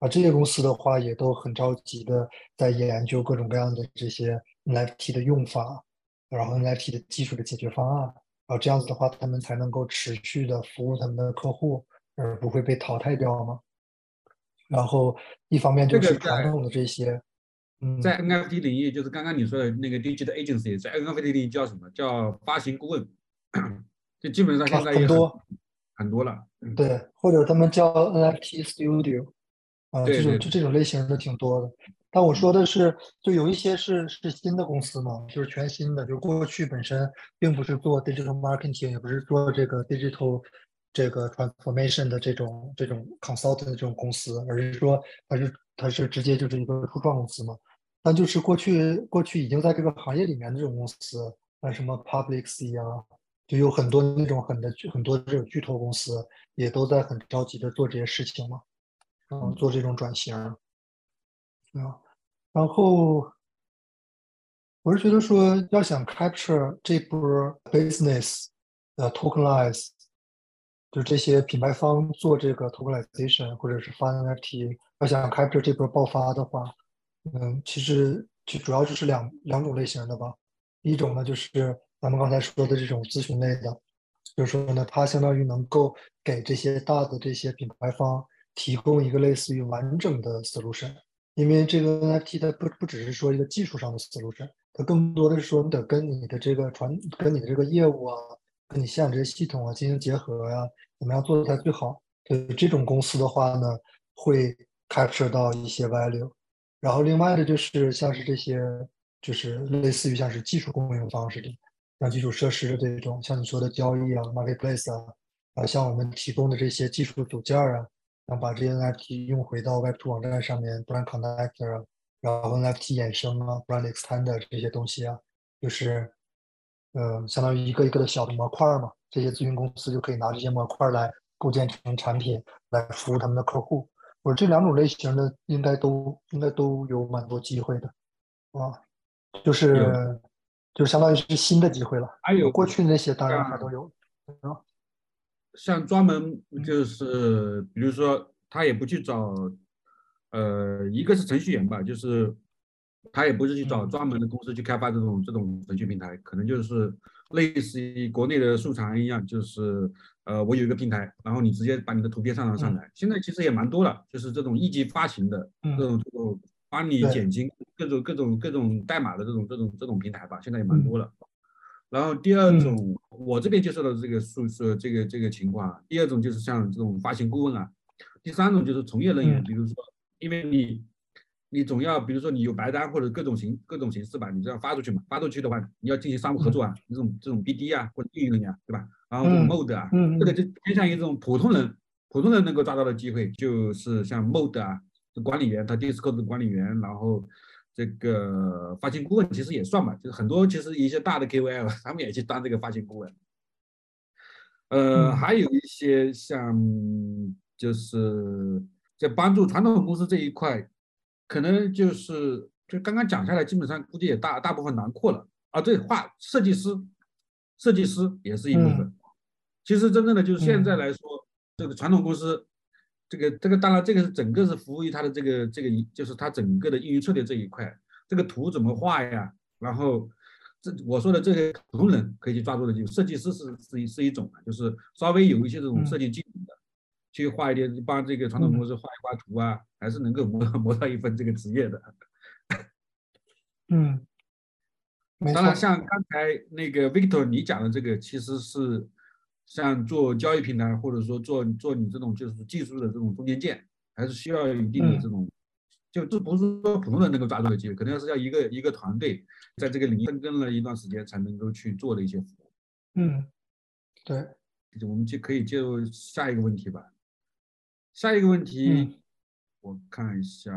啊，这些公司的话也都很着急的在研究各种各样的这些 NFT 的用法，然后 NFT 的技术的解决方案，然后这样子的话，他们才能够持续的服务他们的客户。而不会被淘汰掉吗？然后一方面就是传统的这些，嗯，在 NFT 领域，就是刚刚你说的那个 digital agency，在 NFT 领域叫什么叫发行顾问？就基本上现在很多很多了。对，或者他们叫 NFT studio，啊，这种就这种类型的挺多的。但我说的是，就有一些是是新的公司嘛，就是全新的，就过去本身并不是做 digital marketing，也不是做这个 digital。这个 transformation 的这种这种 consultant 的这种公司，而是说它是它是直接就是一个初创公司嘛？但就是过去过去已经在这个行业里面的这种公司，那什么 Public C 啊，就有很多那种很的很多这种巨头公司，也都在很着急的做这些事情嘛，嗯，做这种转型啊。然后我是觉得说，要想 capture 这波 business 的 tokenize。就这些品牌方做这个 tokenization 或者是发 NFT，要想 capture 这波爆发的话，嗯，其实就主要就是两两种类型的吧。一种呢就是咱们刚才说的这种咨询类的，就是说呢，它相当于能够给这些大的这些品牌方提供一个类似于完整的 solution。因为这个 NFT 它不不只是说一个技术上的 solution，它更多的是说你得跟你的这个传跟你的这个业务啊。跟你现有这些系统啊进行结合呀，怎么样做的才最好？对这种公司的话呢，会 capture 到一些 value。然后另外的就是像是这些，就是类似于像是技术供应方式的，像基础设施的这种，像你说的交易啊、marketplace 啊，啊，像我们提供的这些技术组件啊，然后把这些 NFT 用回到 Web2 网站上面，brand connector 啊，然后 NFT 衍生啊，brand extender 这些东西啊，就是，呃，相当于一个一个的小的模块嘛，这些咨询公司就可以拿这些模块来构建成产品，来服务他们的客户。我这两种类型的应该都应该都有蛮多机会的，啊，就是就相当于是新的机会了。还有过去那些当然还都有，啊，像专门就是比如说他也不去找，呃，一个是程序员吧，就是他也不是去找专门的公司去开发这种这种程序平台，可能就是类似于国内的素材一样，就是呃，我有一个平台，然后你直接把你的图片上传上来。现在其实也蛮多了，就是这种一级发行的这种这种帮你减轻各种各种各种代码的这种这种这种平台吧，现在也蛮多了。然后第二种，我这边接受的这个宿舍这个这个情况。第二种就是像这种发行顾问啊。第三种就是从业人员，比如说，因为你你总要，比如说你有白单或者各种形各种形式吧，你这样发出去嘛，发出去的话，你要进行商务合作啊，这种这种 BD 啊或者运营人员，对吧？然后这种 Mode 啊，这个就偏向于这种普通人，普通人能够抓到的机会，就是像 Mode 啊，管理员，他 Discord 的管理员，然后。这个发行顾问其实也算吧，就是很多其实一些大的 KOL (laughs) 他们也去当这个发行顾问。呃，还有一些像就是在帮助传统公司这一块，可能就是就刚刚讲下来，基本上估计也大大部分囊括了啊。对，画设计师，设计师也是一部分。其实真正的就是现在来说，这个传统公司。这个这个当然，这个是整个是服务于它的这个这个，就是它整个的运营策略这一块。这个图怎么画呀？然后这我说的这些普通人可以去抓住的，就设计师是是一是一种就是稍微有一些这种设计技能的，去画一点，帮这个传统公司画一画图啊，还是能够磨磨到一份这个职业的。(laughs) 嗯，当然，像刚才那个 Victor 你讲的这个，其实是。像做交易平台，或者说做做你这种就是技术的这种中间件，还是需要有一定的这种，就这不是说普通人能够抓住的机会，肯定是要一个一个团队在这个领域深耕了一段时间才能够去做的一些服务。嗯，对，我们就可以进入下一个问题吧。下一个问题，我看一下，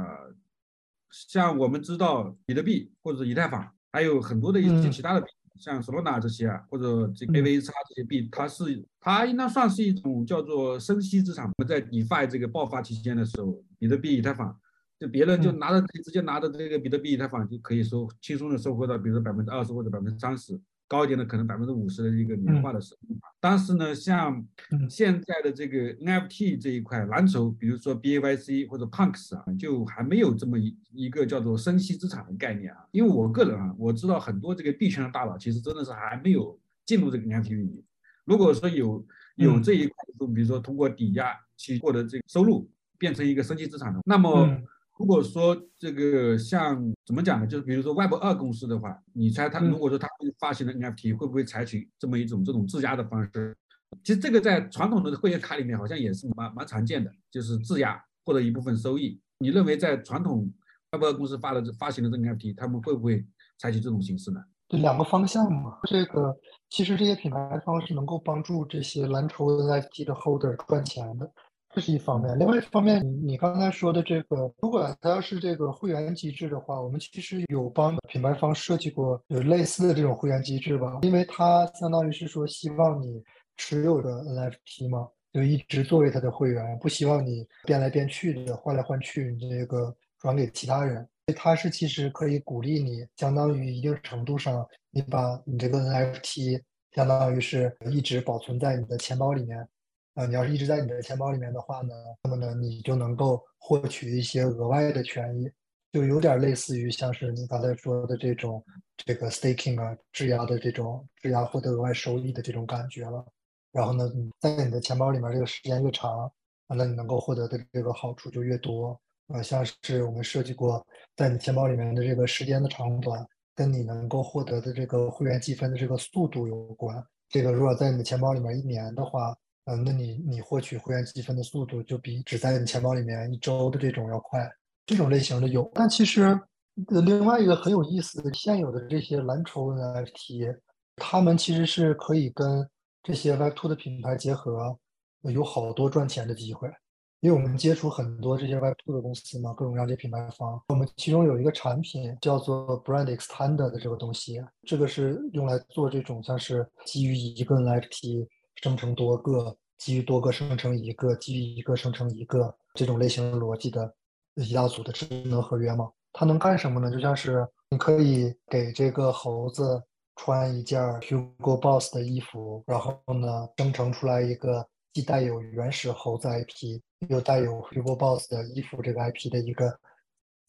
像我们知道比特币或者以太坊，还有很多的一些其他的币。像 Solana 这些啊，或者这 AVX 这些币，它是它应当算是一种叫做生息资产。我们在 DeFi 这个爆发期间的时候，比特币、以太坊，就别人就拿着直接拿着这个比特币、以太坊就可以收轻松的收获到，比如说百分之二十或者百分之三十。高一点的可能百分之五十的一个年化的收益，但是呢，像现在的这个 NFT 这一块蓝筹，比如说 BAYC 或者 Punks 啊，就还没有这么一一个叫做生息资产的概念啊。因为我个人啊，我知道很多这个币圈的大佬，其实真的是还没有进入这个 NFT 领域。如果说有有这一块，就比如说通过抵押去获得这个收入，变成一个生息资产的，那么。如果说这个像怎么讲呢？就是比如说 Web 二公司的话，你猜他如果说他发行的 NFT 会不会采取这么一种这种质押的方式？其实这个在传统的会员卡里面好像也是蛮蛮常见的，就是质押获得一部分收益。你认为在传统 Web 二公司发的发行的这个 NFT，他们会不会采取这种形式呢？对，两个方向嘛。这个其实这些品牌方是能够帮助这些蓝筹 NFT 的 Holder 赚钱的。这是一方面，另外一方面，你你刚才说的这个，如果它要是这个会员机制的话，我们其实有帮品牌方设计过有类似的这种会员机制吧，因为它相当于是说希望你持有的 NFT 嘛，就一直作为他的会员，不希望你变来变去的换来换去，你这个转给其他人，它是其实可以鼓励你，相当于一定程度上，你把你这个 NFT 相当于是一直保存在你的钱包里面。啊，你要是一直在你的钱包里面的话呢，那么呢，你就能够获取一些额外的权益，就有点类似于像是你刚才说的这种这个 staking 啊，质押的这种质押获得额外收益的这种感觉了。然后呢，在你的钱包里面这个时间越长，那你能够获得的这个好处就越多。啊，像是我们设计过，在你钱包里面的这个时间的长短，跟你能够获得的这个会员积分的这个速度有关。这个如果在你的钱包里面一年的话，嗯，那你你获取会员积分的速度就比只在你钱包里面一周的这种要快，这种类型的有。但其实，另外一个很有意思的，现有的这些蓝筹 NFT，他们其实是可以跟这些 Web 2的品牌结合，有好多赚钱的机会。因为我们接触很多这些 Web 2的公司嘛，各种各样的品牌方。我们其中有一个产品叫做 Brand Extender 的这个东西，这个是用来做这种像是基于一个 NFT 生成多个，基于多个生成一个，基于一个生成一个这种类型逻辑的一大组的智能合约嘛。它能干什么呢？就像是你可以给这个猴子穿一件 Hugo Boss 的衣服，然后呢生成出来一个既带有原始猴子 IP。又带有 Hugo Boss 的衣服这个 IP 的一个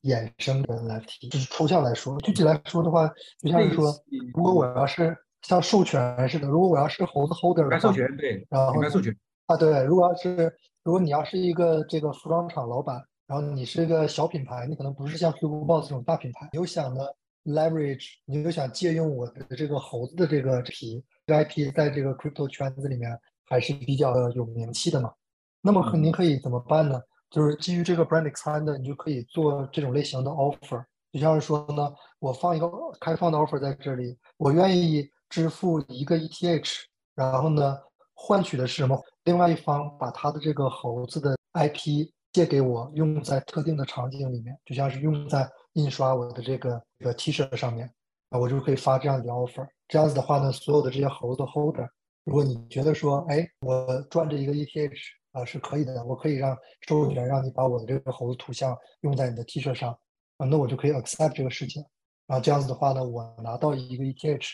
衍生的 NFT，就是抽象来说，具体来说的话，就像是说，如果我要是像授权似的，如果我要是猴子 Holder 的话，授权对，然后授权啊对，如果要是如果你要是一个这个服装厂老板，然后你是一个小品牌，你可能不是像 Hugo Boss 这种大品牌，你又想呢 leverage，你又想借用我的这个猴子的这个皮这个 IP，在这个 crypto 圈子里面还是比较有名气的嘛。那么您可以怎么办呢？就是基于这个 brand extender，你就可以做这种类型的 offer。就像是说呢，我放一个开放的 offer 在这里，我愿意支付一个 ETH，然后呢，换取的是什么？另外一方把他的这个猴子的 IP 借给我，用在特定的场景里面，就像是用在印刷我的这个这个 T 恤上面，啊，我就可以发这样的 offer。这样子的话呢，所有的这些猴子 holder，如果你觉得说，哎，我赚这一个 ETH。啊，是可以的，我可以让授权让你把我的这个猴子图像用在你的 T 恤上，啊，那我就可以 accept 这个事情，然后这样子的话呢，我拿到一个 ETH，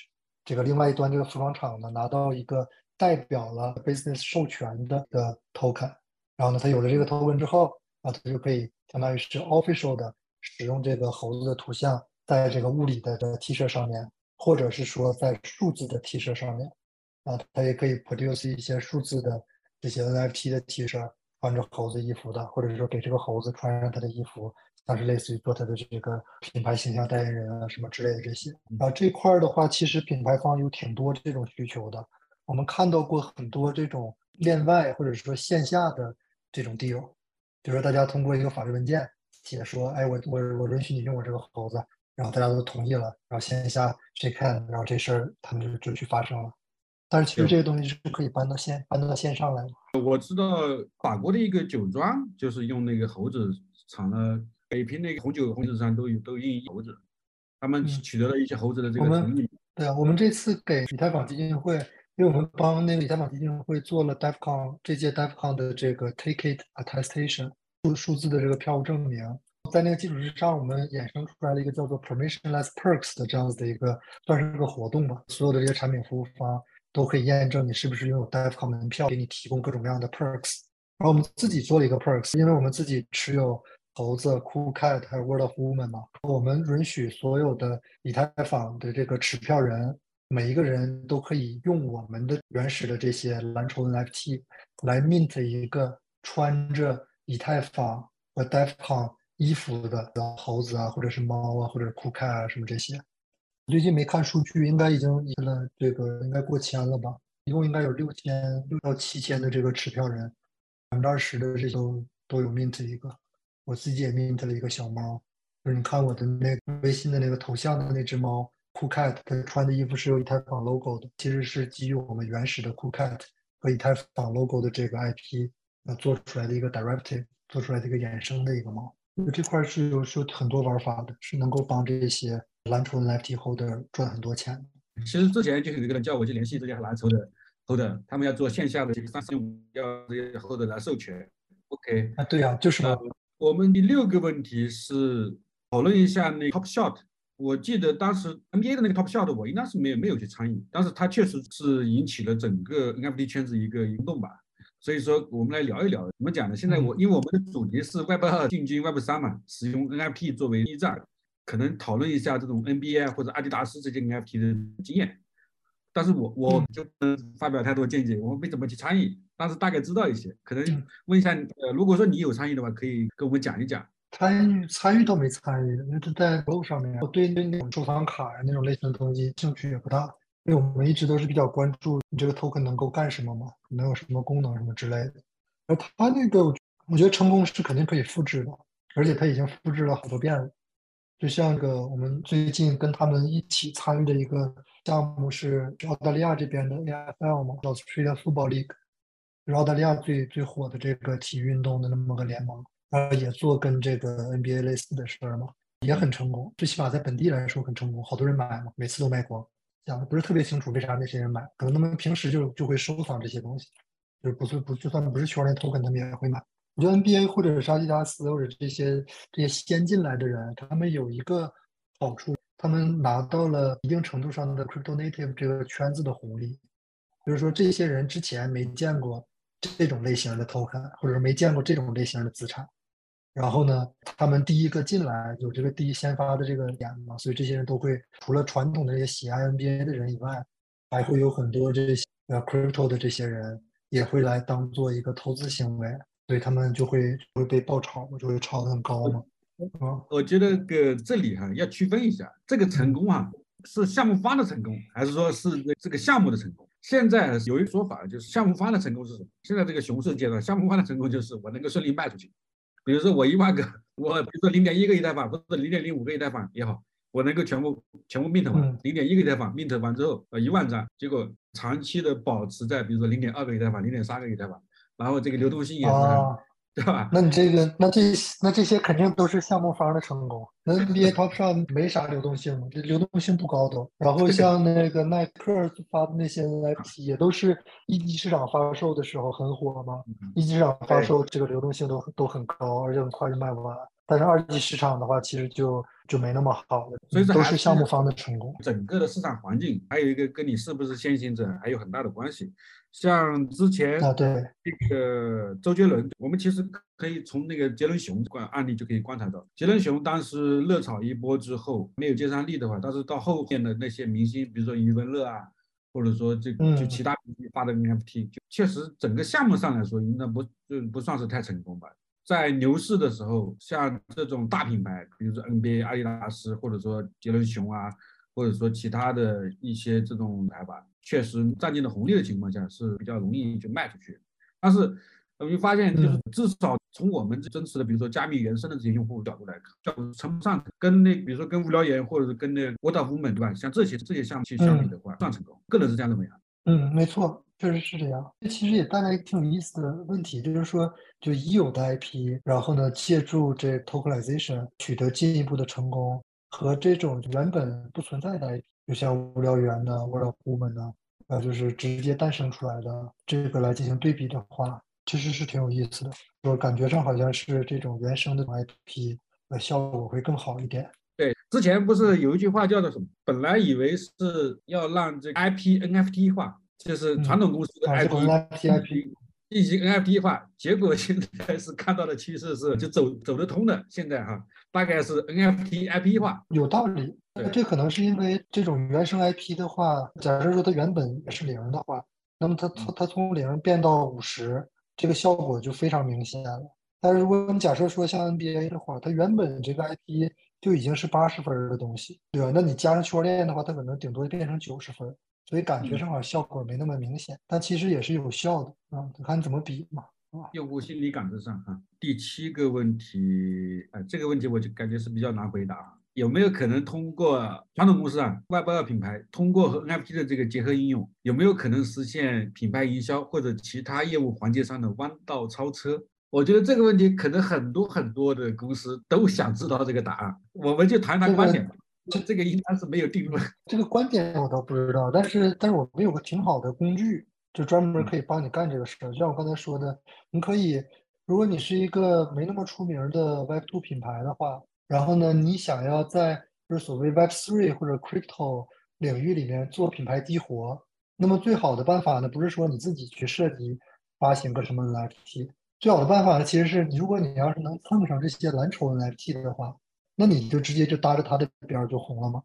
这个另外一端这个服装厂呢拿到一个代表了 business 授权的的 token，然后呢，它有了这个 token 之后，啊，它就可以相当于是 official 的使用这个猴子的图像在这个物理的的 T 恤上面，或者是说在数字的 T 恤上面，啊，它也可以 produce 一些数字的。这些 NFT 的 T 恤，穿着猴子衣服的，或者是说给这个猴子穿上他的衣服，像是类似于做它的这个品牌形象代言人啊什么之类的这些。啊，这块儿的话，其实品牌方有挺多这种需求的。我们看到过很多这种链外或者说线下的这种 deal，比如说大家通过一个法律文件写说，哎，我我我允许你用我这个猴子，然后大家都同意了，然后线下去看，然后这事儿他们就就去发生了。但是其实这个东西是可以搬到线搬到线上来的。我知道法国的一个酒庄就是用那个猴子产了北平那个红酒，红酒上都有都印猴子，他们取得了一些猴子的这个成品。对啊，我们这次给以太坊基金会，因为我们帮那个以太坊基金会做了 DevCon 这届 DevCon 的这个 Take It Attestation 数数字的这个票务证明，在那个基础之上，我们衍生出来了一个叫做 Permissionless Perks 的这样子的一个算是个活动吧，所有的这些产品服务方。都可以验证你是不是拥有 DevCon 门票，给你提供各种各样的 perks。然后我们自己做了一个 perks，因为我们自己持有猴子、CoolCat 还有 World of Woman 嘛，我们允许所有的以太坊的这个持票人，每一个人都可以用我们的原始的这些蓝筹 NFT 来 mint 一个穿着以太坊和 DeFcon 衣服的猴子啊，或者是猫啊，或者是 CoolCat 啊什么这些。最近没看数据，应该已经了这个应该过千了吧？一共应该有六千六到七千的这个持票人，百分之二十的这都都有 mint 一个，我自己也 mint 了一个小猫。就是你看我的那个微信的那个头像的那只猫，CoolCat，它穿的衣服是有以太坊 logo 的，其实是基于我们原始的 CoolCat 和以太坊 logo 的这个 IP 呃做出来的一个 derivative，做出来的一个衍生的一个猫。这块是有是有很多玩法的，是能够帮这些。蓝筹 NFT holder 赚很多钱。其实之前就有一个人叫我去联系这些蓝筹的 holder，他们要做线下的这个三十五，要这些 holder 来授权。OK 啊，对啊，就是嘛。我们第六个问题是讨论一下那 Top Shot。我记得当时 NBA 的那个 Top Shot，我应该是没有没有去参与，但是它确实是引起了整个 NFT 圈子一个运动吧。所以说，我们来聊一聊怎么讲呢？现在我因为我们的主题是 Web 二进军 Web 三嘛，使用 NFT 作为驿站。可能讨论一下这种 NBA 或者阿迪达斯这些 NFT 的经验，但是我我就不能发表太多见解，我没怎么去参与，但是大概知道一些。可能问一下，呃，如果说你有参与的话，可以跟我们讲一讲。参与参与都没参与，那是在路上面。我对那种收藏卡呀那种类型的东西兴趣也不大，因为我们一直都是比较关注你这个 token 能够干什么嘛，能有什么功能什么之类的。而他那个，我觉得成功是肯定可以复制的，而且他已经复制了好多遍了。就像个我们最近跟他们一起参与的一个项目是澳大利亚这边的 AFL 嘛，Australia Football League，是澳大利亚最最火的这个体育运动的那么个联盟，然后也做跟这个 NBA 类似的事儿嘛，也很成功，最起码在本地来说很成功，好多人买嘛，每次都卖光。讲的不是特别清楚为啥那些人买，可能他们平时就就会收藏这些东西，就是不是不就算不是区块链 token，他们也会买。我觉得 NBA 或者是阿迪达斯或者这些这些先进来的人，他们有一个好处，他们拿到了一定程度上的 crypto native 这个圈子的红利，比如说这些人之前没见过这种类型的 token，或者说没见过这种类型的资产，然后呢，他们第一个进来有这个第一先发的这个点嘛，所以这些人都会除了传统的这些喜爱 NBA 的人以外，还会有很多这些呃 crypto 的这些人也会来当做一个投资行为。所以他们就会会被爆炒，就会炒得很高嘛。啊，我觉得个这里哈要区分一下，这个成功啊是项目方的成功，还是说是这个项目的成功？现在有一个说法，就是项目方的成功是什么？现在这个熊市阶段，项目方的成功就是我能够顺利卖出去。比如说我一万个，我比如说零点一个以太坊或者零点零五个以太坊也好，我能够全部全部 mint 完，零点一个以太坊 mint 完之后，呃一万张，结果长期的保持在比如说零点二个以太坊、零点三个以太坊。然后这个流动性也是，对吧？那你这个，那这那这些肯定都是项目方的成功。那 (laughs) NBA Top 上没啥流动性嘛，这流动性不高都。然后像那个耐克发的那些 NFT 也都是一级市场发售的时候很火嘛，一级市场发售这个流动性都都很高，而且很快就卖完。但是二级市场的话，其实就就没那么好了，所以这都是项目方的成功。整个的市场环境还有一个跟你是不是先行者还有很大的关系。像之前啊，对这个周杰伦，我们其实可以从那个杰伦熊观案例就可以观察到，杰伦熊当时热炒一波之后没有接上力的话，但是到后面的那些明星，比如说余文乐啊，或者说这就其他明星发的 NFT，就确实整个项目上来说，应该不就不算是太成功吧。在牛市的时候，像这种大品牌，比如说 NBA、阿迪达斯，或者说杰伦熊啊，或者说其他的一些这种牌吧，确实占尽了红利的情况下是比较容易就卖出去。但是我们发现，就是至少从我们真实的，比如说加密原生的这些用户角度来看，称不上跟那比如说跟无聊猿或者是跟那 of Woman 对吧？像这些这些项目去相比的话，算成功。个人是这样认为啊。嗯，没错。确实是这样，这其实也带来一个挺有意思的问题，就是说，就已有的 IP，然后呢，借助这 tokenization 取得进一步的成功，和这种原本不存在的 IP，就像无聊猿呢、World of Woman 呢，呃，就是直接诞生出来的这个来进行对比的话，其实是挺有意思的。我感觉上好像是这种原生的 IP，呃，效果会更好一点。对，之前不是有一句话叫做什么？本来以为是要让这个 IP NFT 化。就是传统公司的 IP 进行 NFT 化，结果现在是看到的趋势是就走走得通的。现在哈，大概是 NFT IP 化，有道理。这可能是因为这种原生 IP 的话，假设说它原本也是零的话，那么它它它从零变到五十，这个效果就非常明显了。但是如果你假设说像 NBA 的话，它原本这个 IP 就已经是八十分的东西，对吧？那你加上区块链的话，它可能顶多变成九十分。所以感觉上好效果没那么明显，但其实也是有效的啊，看你怎么比嘛，啊。用户心理感知上啊，第七个问题，呃，这个问题我就感觉是比较难回答。有没有可能通过传统公司啊，外包的品牌，通过和 NFT 的这个结合应用，有没有可能实现品牌营销或者其他业务环节上的弯道超车？我觉得这个问题可能很多很多的公司都想知道这个答案。我们就谈谈观点吧。这这个应该是没有定论。这个观点我倒不知道，但是但是我们有个挺好的工具，就专门可以帮你干这个事儿。就像我刚才说的，你可以，如果你是一个没那么出名的 Web2 品牌的话，然后呢，你想要在就是所谓 Web3 或者 Crypto 领域里面做品牌激活，那么最好的办法呢，不是说你自己去设计发行个什么 NFT，最好的办法呢，其实是你如果你要是能蹭上这些蓝筹 NFT 的话。那你就直接就搭着他的边儿就红了嘛。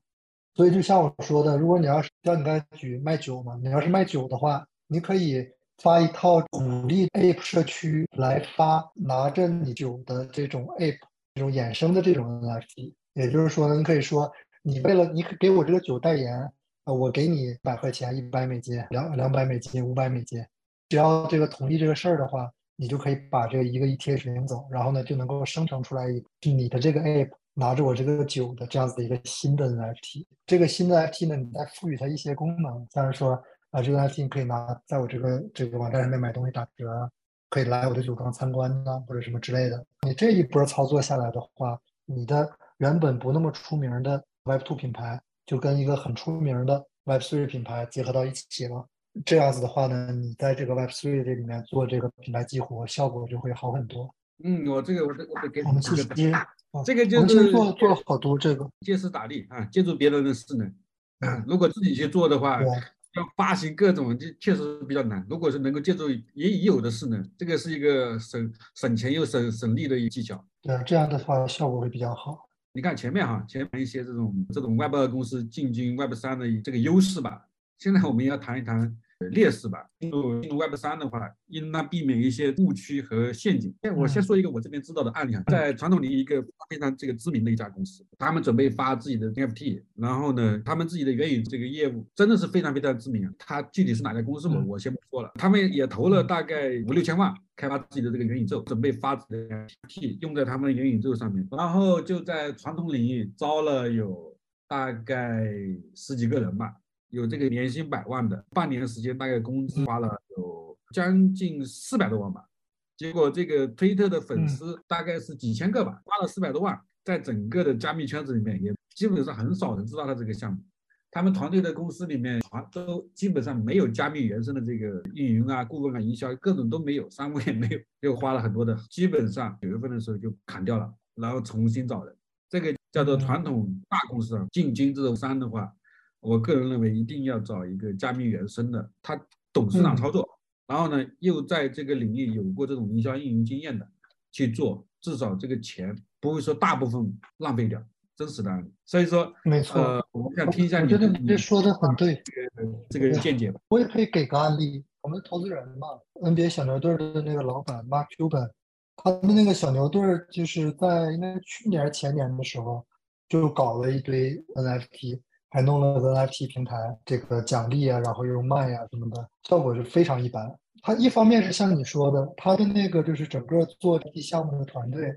所以就像我说的，如果你要是像你刚才举卖酒嘛，你要是卖酒的话，你可以发一套鼓励 Ape 社区来发拿着你酒的这种 Ape 这种衍生的这种 NFT。也就是说呢，你可以说你为了你给我这个酒代言，呃，我给你百块钱、一百美金、两两百美金、五百美金，只要这个同意这个事儿的话，你就可以把这个一个 ETH 领走，然后呢就能够生成出来你的这个 Ape。拿着我这个酒的这样子的一个新的 NFT。这个新的 NFT 呢，你再赋予它一些功能，像是说啊，这个 NFT 你可以拿在我这个这个网站上面买东西打折，可以来我的酒庄参观呐，或者什么之类的。你这一波操作下来的话，你的原本不那么出名的 Web2 品牌，就跟一个很出名的 Web3 品牌结合到一起了。这样子的话呢，你在这个 Web3 这里面做这个品牌激活，效果就会好很多。嗯，我这个我这我得给我们其实这个就是做做了好多这个，借势打力啊，借助别人的势能。啊如果自己去做的话，要发行各种，就确实比较难。如果是能够借助也已有的势能，这个是一个省省钱又省省力的一个技巧。对，这样的话效果会比较好。你看前面哈，前面一些这种这种 Web 二公司进军 Web 三的这个优势吧。现在我们要谈一谈呃劣势吧。进入进入 Web 三的话，应当避免一些误区和陷阱。哎，我先说一个我这边知道的案例啊，在传统领域一个非常这个知名的一家公司，他们准备发自己的 NFT，然后呢，他们自己的元宇宙这个业务真的是非常非常知名啊。它具体是哪家公司我嗯我先不说了，他们也投了大概五六千万开发自己的这个元宇宙，准备发自己的 NFT 用在他们的元宇宙上面，然后就在传统领域招了有大概十几个人吧。有这个年薪百万的，半年时间大概工资花了有将近四百多万吧。结果这个推特的粉丝大概是几千个吧，花了四百多万，在整个的加密圈子里面也基本上很少人知道他这个项目。他们团队的公司里面全都基本上没有加密原生的这个运营啊、顾问啊、营销，各种都没有，商务也没有，又花了很多的，基本上九月份的时候就砍掉了，然后重新找人。这个叫做传统大公司啊，进军这种商的话，我个人认为一定要找一个加密原生的，他懂市场操作，然后呢又在这个领域有过这种营销运营经验的去做，至少这个钱不会说大部分浪费掉，真实的案例。所以说，没错，呃，我想听一下我觉得你这说的很对。这个见解吧。我也可以给个案例，我们投资人嘛，NBA 小牛队的那个老板 Mark Cuban，他们那个小牛队就是在应该去年前年的时候就搞了一堆 NFT，还弄了个 NFT 平台，这个奖励啊，然后又卖呀、什么的，效果是非常一般。他一方面是像你说的，他的那个就是整个做这项目的团队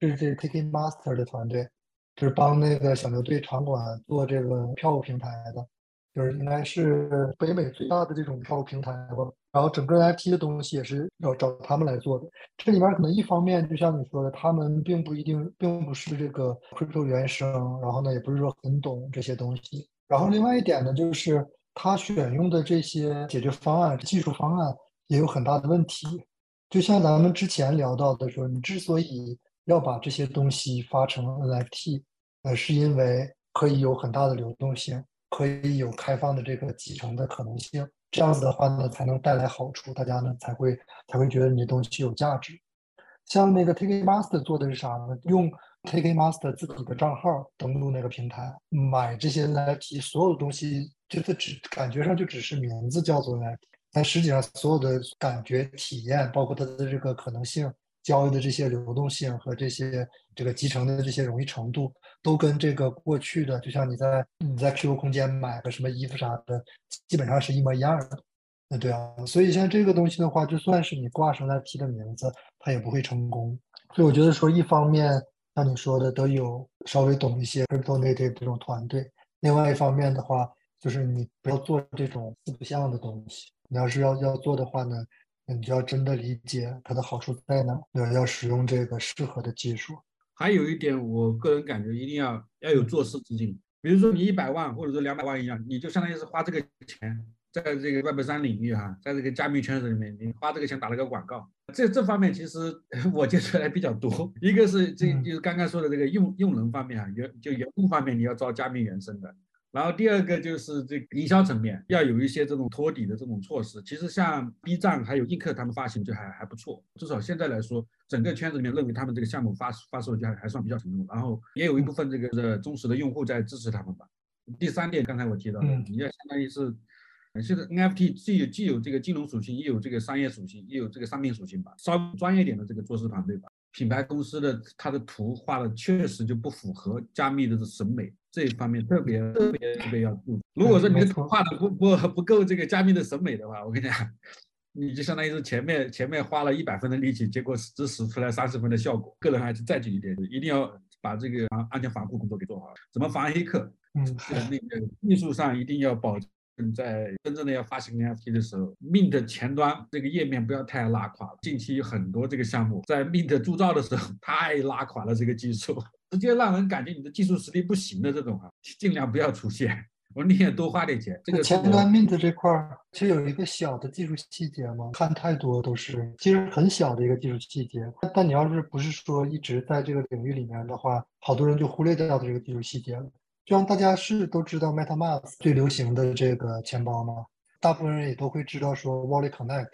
是这 t i k e t Master 的团队，就是帮那个小牛队场馆做这个票务平台的。就是应该是北美最大的这种票务平台吧。然后整个 NFT 的东西也是要找他们来做的。这里面可能一方面就像你说的，他们并不一定，并不是这个 crypto 原生，然后呢也不是说很懂这些东西。然后另外一点呢，就是他选用的这些解决方案、技术方案也有很大的问题。就像咱们之前聊到的说，你之所以要把这些东西发成 NFT，呃，是因为可以有很大的流动性。可以有开放的这个集成的可能性，这样子的话呢，才能带来好处，大家呢才会才会觉得你的东西有价值。像那个 Ticket Master 做的是啥呢？用 Ticket Master 自己的账号登录那个平台，买这些 NFT，所有东西就是只感觉上就只是名字叫做 NFT，但实际上所有的感觉体验，包括它的这个可能性。交易的这些流动性和这些这个集成的这些容易程度，都跟这个过去的，就像你在你在 QQ 空间买个什么衣服啥的，基本上是一模一样的。那对啊，所以像这个东西的话，就算是你挂上 NFT 的名字，它也不会成功。所以我觉得说，一方面像你说的，得有稍微懂一些 crypto native 这种团队；另外一方面的话，就是你不要做这种四不像的东西。你要是要要做的话呢？你就要真的理解它的好处在哪，要要使用这个适合的技术。还有一点，我个人感觉一定要要有做事资金。比如说你一百万或者说两百万一样，你就相当于是花这个钱，在这个 Web 三领域哈，在这个加密圈子里面，你花这个钱打了个广告。这这方面其实 (laughs) 我接触还比较多。一个是这就是刚刚说的这个用用人方面啊，员就员工方面你要招加密原生的。然后第二个就是这个营销层面要有一些这种托底的这种措施。其实像 B 站还有映客他们发行就还还不错，至少现在来说，整个圈子里面认为他们这个项目发发售就还还算比较成功。然后也有一部分这个的忠实的用户在支持他们吧。第三点，刚才我提到的，你要相当于是，现在 NFT 既有既有这个金融属性，也有这个商业属性，也有这个商品属性吧。稍微专业点的这个做事团队吧。品牌公司的它的图画的确实就不符合加密的审美，这一方面特别特别特别要注意。如果说你的图画的不不不够这个加密的审美的话，我跟你讲，你就相当于是前面前面花了一百分的力气，结果只使出来三十分的效果。个人还是再举一点，一定要把这个安全防护工作给做好，怎么防黑客？嗯，那个技术上一定要保证在真正的要发行 NFT 的时候，Mint 前端这个页面不要太拉垮了。近期有很多这个项目在 Mint 铸造的时候太拉垮了，这个技术直接让人感觉你的技术实力不行的这种啊，尽量不要出现。我宁愿多花点钱。这个前端 Mint 这块儿其实有一个小的技术细节嘛，看太多都是其实很小的一个技术细节。但你要是不是说一直在这个领域里面的话，好多人就忽略掉的这个技术细节了。就像大家是都知道 MetaMask 最流行的这个钱包吗？大部分人也都会知道说 Wallet Connect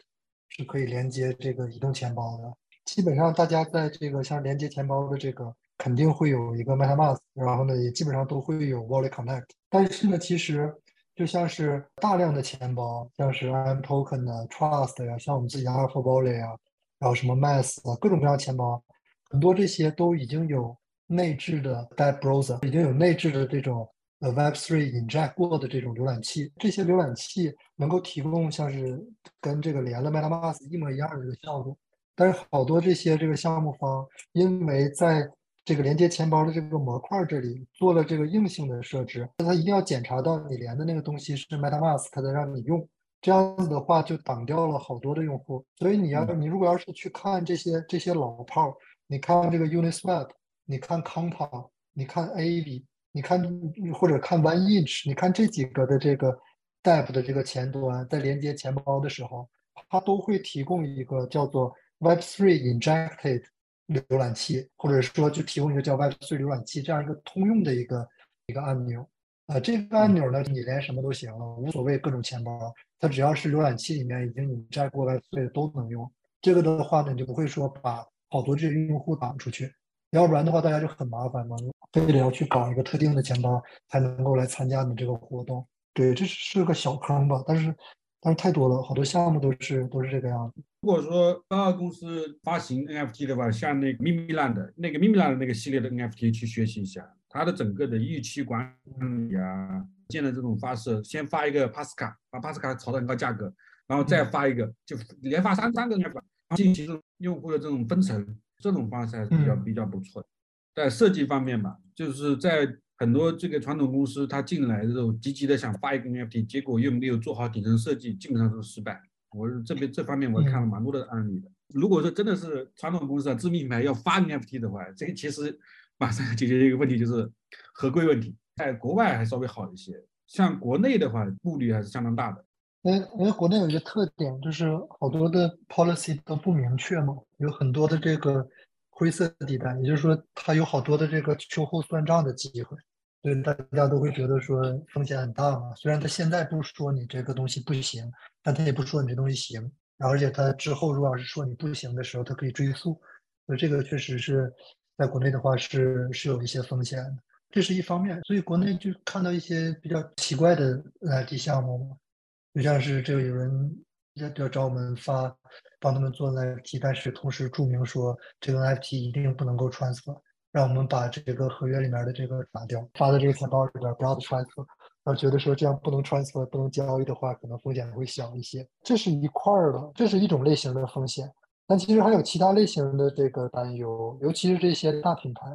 是可以连接这个移动钱包的。基本上大家在这个像连接钱包的这个。肯定会有一个 MetaMask，然后呢，也基本上都会有 Wallet Connect。但是呢，其实就像是大量的钱包，像是 M Token 的 Trust 呀，像我们自己 Alpha Wallet 啊，然后什么 Mass 啊，各种各样的钱包，很多这些都已经有内置的 Web Browser，已经有内置的这种呃 Web3 inject 过的这种浏览器。这些浏览器能够提供像是跟这个连了 MetaMask 一模一样的这个效果。但是好多这些这个项目方，因为在这个连接钱包的这个模块这里做了这个硬性的设置，它一定要检查到你连的那个东西是 MetaMask 它才，让你用。这样子的话就挡掉了好多的用户。所以你要你如果要是去看这些这些老炮儿，你看这个 Uniswap，你看 Compound，你看 A V，你看或者看 OneInch，你看这几个的这个 Dap 的这个前端在连接钱包的时候，它都会提供一个叫做 Web3 Injected。浏览器，或者说就提供一个叫 Web3 浏览器这样一个通用的一个一个按钮，呃，这个按钮呢，你连什么都行了，无所谓各种钱包，它只要是浏览器里面已经你摘过 Web3 的都能用。这个的话呢，你就不会说把好多这些用户挡出去，要不然的话大家就很麻烦嘛，非得要去搞一个特定的钱包才能够来参加你这个活动。对，这是个小坑吧，但是。但是太多了，好多项目都是都是这个样子。如果说高二公司发行 NFT 的话，像那个 Mimiland 那个 Mimiland 那个系列的 NFT 去学习一下，它的整个的预期管理啊，建的这种发射，先发一个 Pascal，把 Pascal 炒到很高价格，然后再发一个，就连发三三个 NFT，进行用户的这种分成，这种方式还是比较比较不错的。在设计方面吧，就是在。很多这个传统公司，他进来的时候积极的想发一个 NFT，结果又没有做好底层设计，基本上都是失败。我这边这方面我看了蛮多的案例的。如果说真的是传统公司啊，知名品牌要发 NFT 的话，这个其实马上要解决一个问题，就是合规问题。在国外还稍微好一些，像国内的话，顾虑还是相当大的。因为因为国内有一个特点，就是好多的 policy 都不明确嘛，有很多的这个灰色地带，也就是说，它有好多的这个秋后算账的机会。所以大家都会觉得说风险很大嘛。虽然他现在不说你这个东西不行，但他也不说你这东西行。而且他之后如果要是说你不行的时候，他可以追溯。所以这个确实是在国内的话是是有一些风险的，这是一方面。所以国内就看到一些比较奇怪的 NFT 项目嘛，就像是这个有人要要找我们发帮他们做 NFT，但是同时注明说这个 NFT 一定不能够 transfer。让我们把这个合约里面的这个拿掉，发到这个钱包里边不要 transfer，然后觉得说这样不能 transfer，不能交易的话，可能风险会小一些。这是一块儿的，这是一种类型的风险。但其实还有其他类型的这个担忧，尤其是这些大品牌。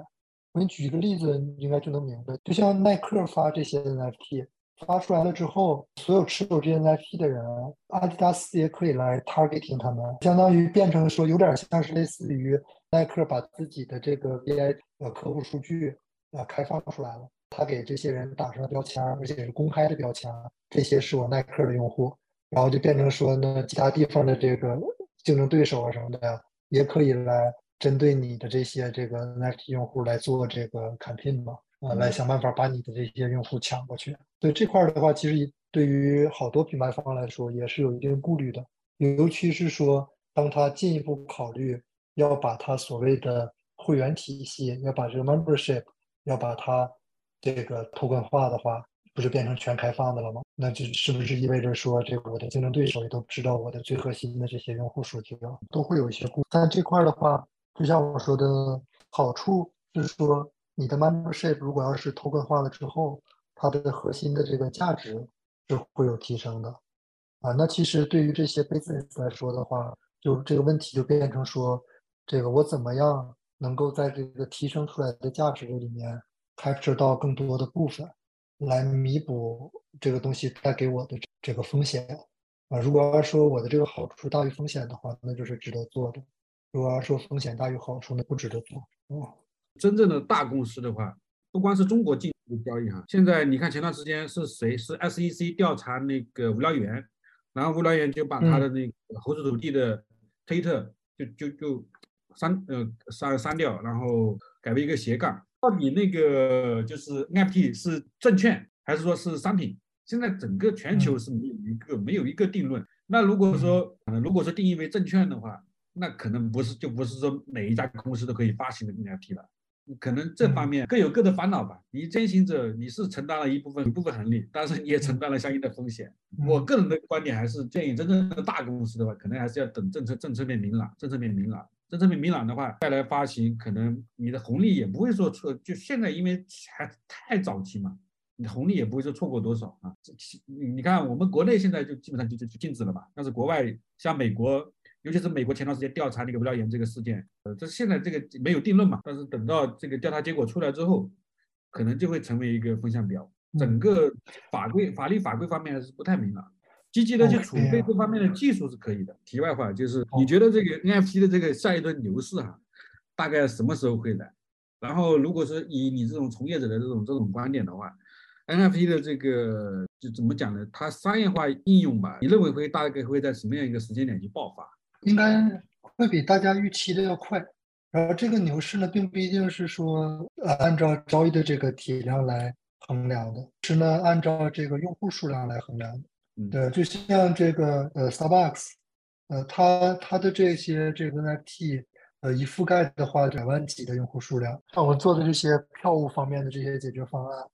我给你举一个例子，你应该就能明白。就像耐克发这些 NFT，发出来了之后，所有持有这些 NFT 的人，阿迪达斯也可以来 targeting 他们，相当于变成说有点像是类似于。耐克把自己的这个 VI 呃客户数据啊开放出来了，他给这些人打上了标签，而且是公开的标签，这些是我耐克的用户，然后就变成说呢，其他地方的这个竞争对手啊什么的，也可以来针对你的这些这个 NFT 用户来做这个 campaign 嘛，啊，来想办法把你的这些用户抢过去。所以这块的话，其实对于好多品牌方来说也是有一定顾虑的，尤其是说当他进一步考虑。要把他所谓的会员体系，要把这个 membership，要把它这个托管化的话，不是变成全开放的了吗？那就是不是意味着说，这个我的竞争对手也都知道我的最核心的这些用户数据了，都会有一些顾。但这块的话，就像我说的，好处是说，你的 membership 如果要是 token 化了之后，它的核心的这个价值是会有提升的。啊，那其实对于这些 business 来说的话，就这个问题就变成说。这个我怎么样能够在这个提升出来的价值里面 capture 到更多的部分，来弥补这个东西带给我的这个风险啊。如果要说我的这个好处大于风险的话，那就是值得做的；如果要说风险大于好处，那不值得做。哦，真正的大公司的话，不光是中国进入交易哈，现在你看前段时间是谁是 SEC 调查那个无聊猿，然后无聊猿就把他的那个猴子土地的推特就就就。删呃删删掉，然后改为一个斜杠。到底那个就是 NFT 是证券还是说是商品？现在整个全球是没有一个没有一个定论。那如果说呃如果说定义为证券的话，那可能不是就不是说每一家公司都可以发行的 NFT 了。可能这方面各有各的烦恼吧。你践行者你是承担了一部分一部分红利，但是你也承担了相应的风险。我个人的观点还是建议真正的大公司的话，可能还是要等政策政策面明朗，政策面明朗。政策面明朗的话，再来发行，可能你的红利也不会说错。就现在，因为还太早期嘛，你红利也不会说错过多少啊。你你看，我们国内现在就基本上就就就禁止了嘛。但是国外像美国，尤其是美国前段时间调查那个无聊猿这个事件，呃，这现在这个没有定论嘛。但是等到这个调查结果出来之后，可能就会成为一个风向标。整个法规、法律法规方面还是不太明朗。积极的去储备这方面的技术是可以的。题外话就是，你觉得这个 NFT 的这个下一轮牛市哈，大概什么时候会来？然后，如果是以你这种从业者的这种这种观点的话，NFT 的这个就怎么讲呢？它商业化应用吧，你认为会大概会在什么样一个时间点去爆发？应该会比大家预期的要快。然后这个牛市呢，并不一定是说呃按照交易的这个体量来衡量的，是呢按照这个用户数量来衡量的。对，就像这个呃，Starbucks，呃，它它的这些这个 NFT，呃，一覆盖的话，百万级的用户数量。像我做的这些票务方面的这些解决方案，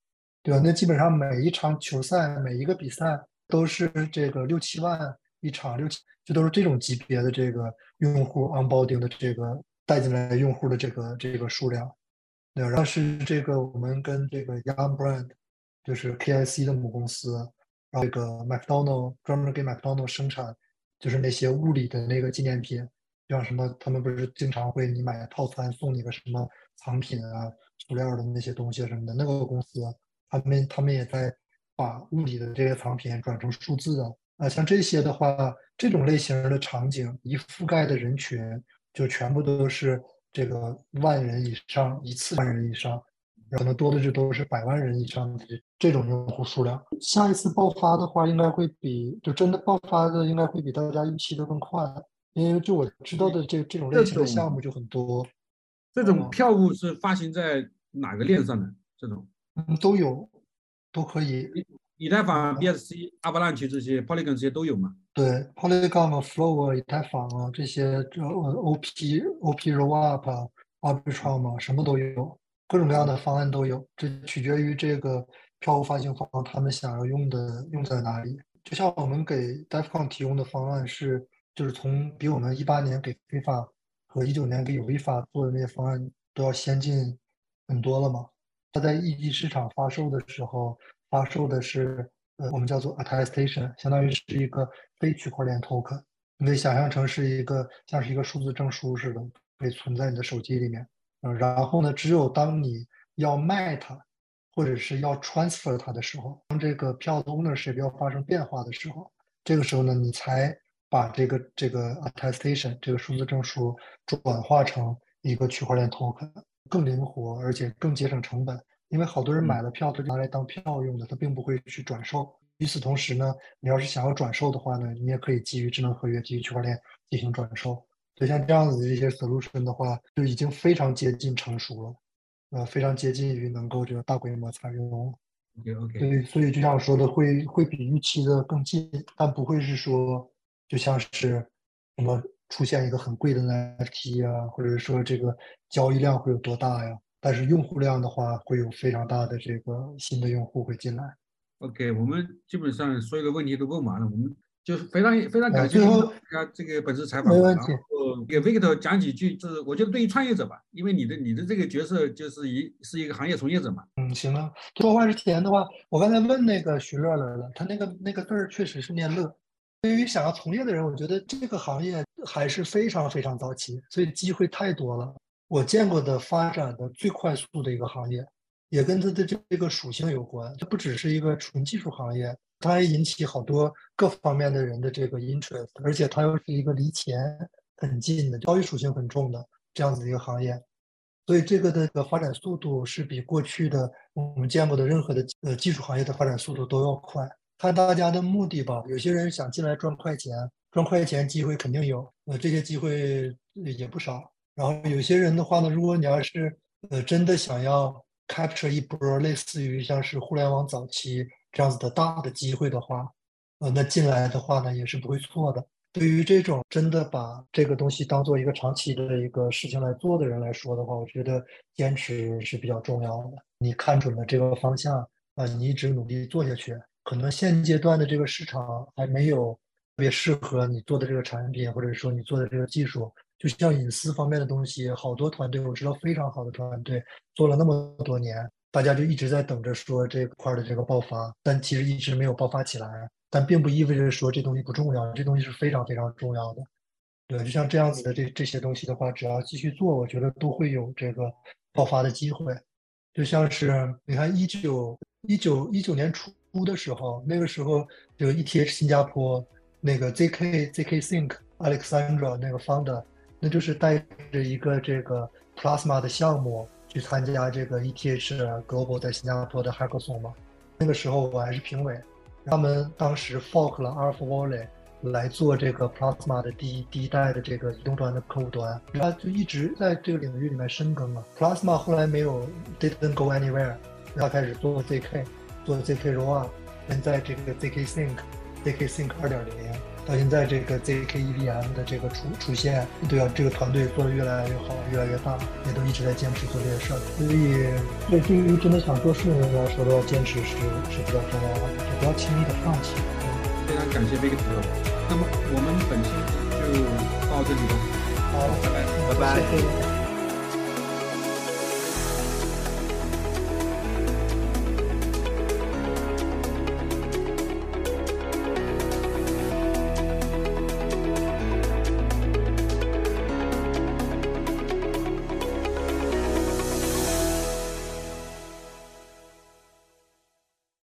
对吧？那基本上每一场球赛，每一个比赛都是这个六七万一场，六七就都是这种级别的这个用户 onboarding 的这个带进来用户的这个这个数量。对，然后是这个我们跟这个 Young Brand，就是 KIC 的母公司。然后这个麦当劳专门给 McDonald 生产，就是那些物理的那个纪念品，像什么他们不是经常会你买套餐送你个什么藏品啊、塑料的那些东西什么的。那个公司他们他们也在把物理的这些藏品转成数字的啊。像这些的话，这种类型的场景一覆盖的人群就全部都是这个万人以上，一次万人以上。可能多的就都是百万人以上的这种用户数量。下一次爆发的话，应该会比就真的爆发的应该会比大家预期的更快，因为就我知道的这这种类型的项目就很多。这种票务是发行在哪个链上的？这种嗯都有，都可以。以太坊、BSC、阿巴兰奇这些、Polygon 这些都有吗？对，Polygon、Flow、以太坊啊这些，这 OP、OP Rollup、Arbitrum 啊什么都有。各种各样的方案都有，这取决于这个票务发行方他们想要用的用在哪里。就像我们给 DevCon 提供的方案是，就是从比我们一八年给非法和一九年给有利法做的那些方案都要先进很多了嘛。它在一级市场发售的时候，发售的是呃我们叫做 Attestation，相当于是一个非区块链 Token，你可以想象成是一个像是一个数字证书似的，可以存在你的手机里面。嗯，然后呢，只有当你要卖它，或者是要 transfer 它的时候，当这个票的 ownership 要发生变化的时候，这个时候呢，你才把这个这个 attestation 这个数字证书转化成一个区块链 token，更灵活，而且更节省成本。因为好多人买了票，他就拿来当票用的，他并不会去转售。与此同时呢，你要是想要转售的话呢，你也可以基于智能合约、基于区块链进行转售。就像这样子的一些 solution 的话，就已经非常接近成熟了，呃，非常接近于能够这个大规模采用。OK OK。对，所以就像我说的，会会比预期的更近，但不会是说就像是什么出现一个很贵的 NFT 啊，或者说这个交易量会有多大呀？但是用户量的话，会有非常大的这个新的用户会进来。OK，我们基本上所有的问题都问完了，我们。就是非常非常感谢大家这个本次采访，然后给 Victor 讲几句，就是我觉得对于创业者吧，因为你的你的这个角色就是一是一个行业从业者嘛。嗯，行了，说话之前的话，我刚才问那个徐乐来了，他那个那个字儿确实是念乐。对于想要从业的人，我觉得这个行业还是非常非常早期，所以机会太多了。我见过的发展的最快速的一个行业，也跟它的这个属性有关。它不只是一个纯技术行业，它还引起好多各方面的人的这个 interest，而且它又是一个离钱很近的交易属性很重的这样子一个行业。所以这个的发展速度是比过去的我们见过的任何的呃技术行业的发展速度都要快。看大家的目的吧，有些人想进来赚快钱，赚快钱机会肯定有，呃这些机会也不少。然后有些人的话呢，如果你要是呃真的想要 capture 一波类似于像是互联网早期这样子的大的机会的话，呃那进来的话呢也是不会错的。对于这种真的把这个东西当做一个长期的一个事情来做的人来说的话，我觉得坚持是比较重要的。你看准了这个方向啊，你一直努力做下去，可能现阶段的这个市场还没有特别适合你做的这个产品，或者说你做的这个技术。就像隐私方面的东西，好多团队我知道非常好的团队做了那么多年，大家就一直在等着说这块的这个爆发，但其实一直没有爆发起来。但并不意味着说这东西不重要，这东西是非常非常重要的。对，就像这样子的这这些东西的话，只要继续做，我觉得都会有这个爆发的机会。就像是你看一九一九一九年初的时候，那个时候就 ETH 新加坡那个 ZK ZK Think Alexandra 那个 founder，那就是带着一个这个 Plasma 的项目去参加这个 ETH Global 在新加坡的 Hackathon 嘛。那个时候我还是评委。他们当时 fork 了 Alpha Volley 来做这个 Plasma 的第一第一代的这个移动端的客户端，他就一直在这个领域里面深耕了。Plasma 后来没有 didn't go anywhere，他开始做 ZK，做 ZK Roll，现在这个 ZK Sync，ZK Sync 二点零。到现在这个 ZK EVM 的这个出出现，对啊，这个团队做的越来越好，越来越大，也都一直在坚持做这些事儿。所以，对对于真的想做事的人来说，都要坚持是是比较重要的，就不要轻易的放弃。非常感谢 Victor，那么我们本期就到这里了。好，拜拜，拜拜。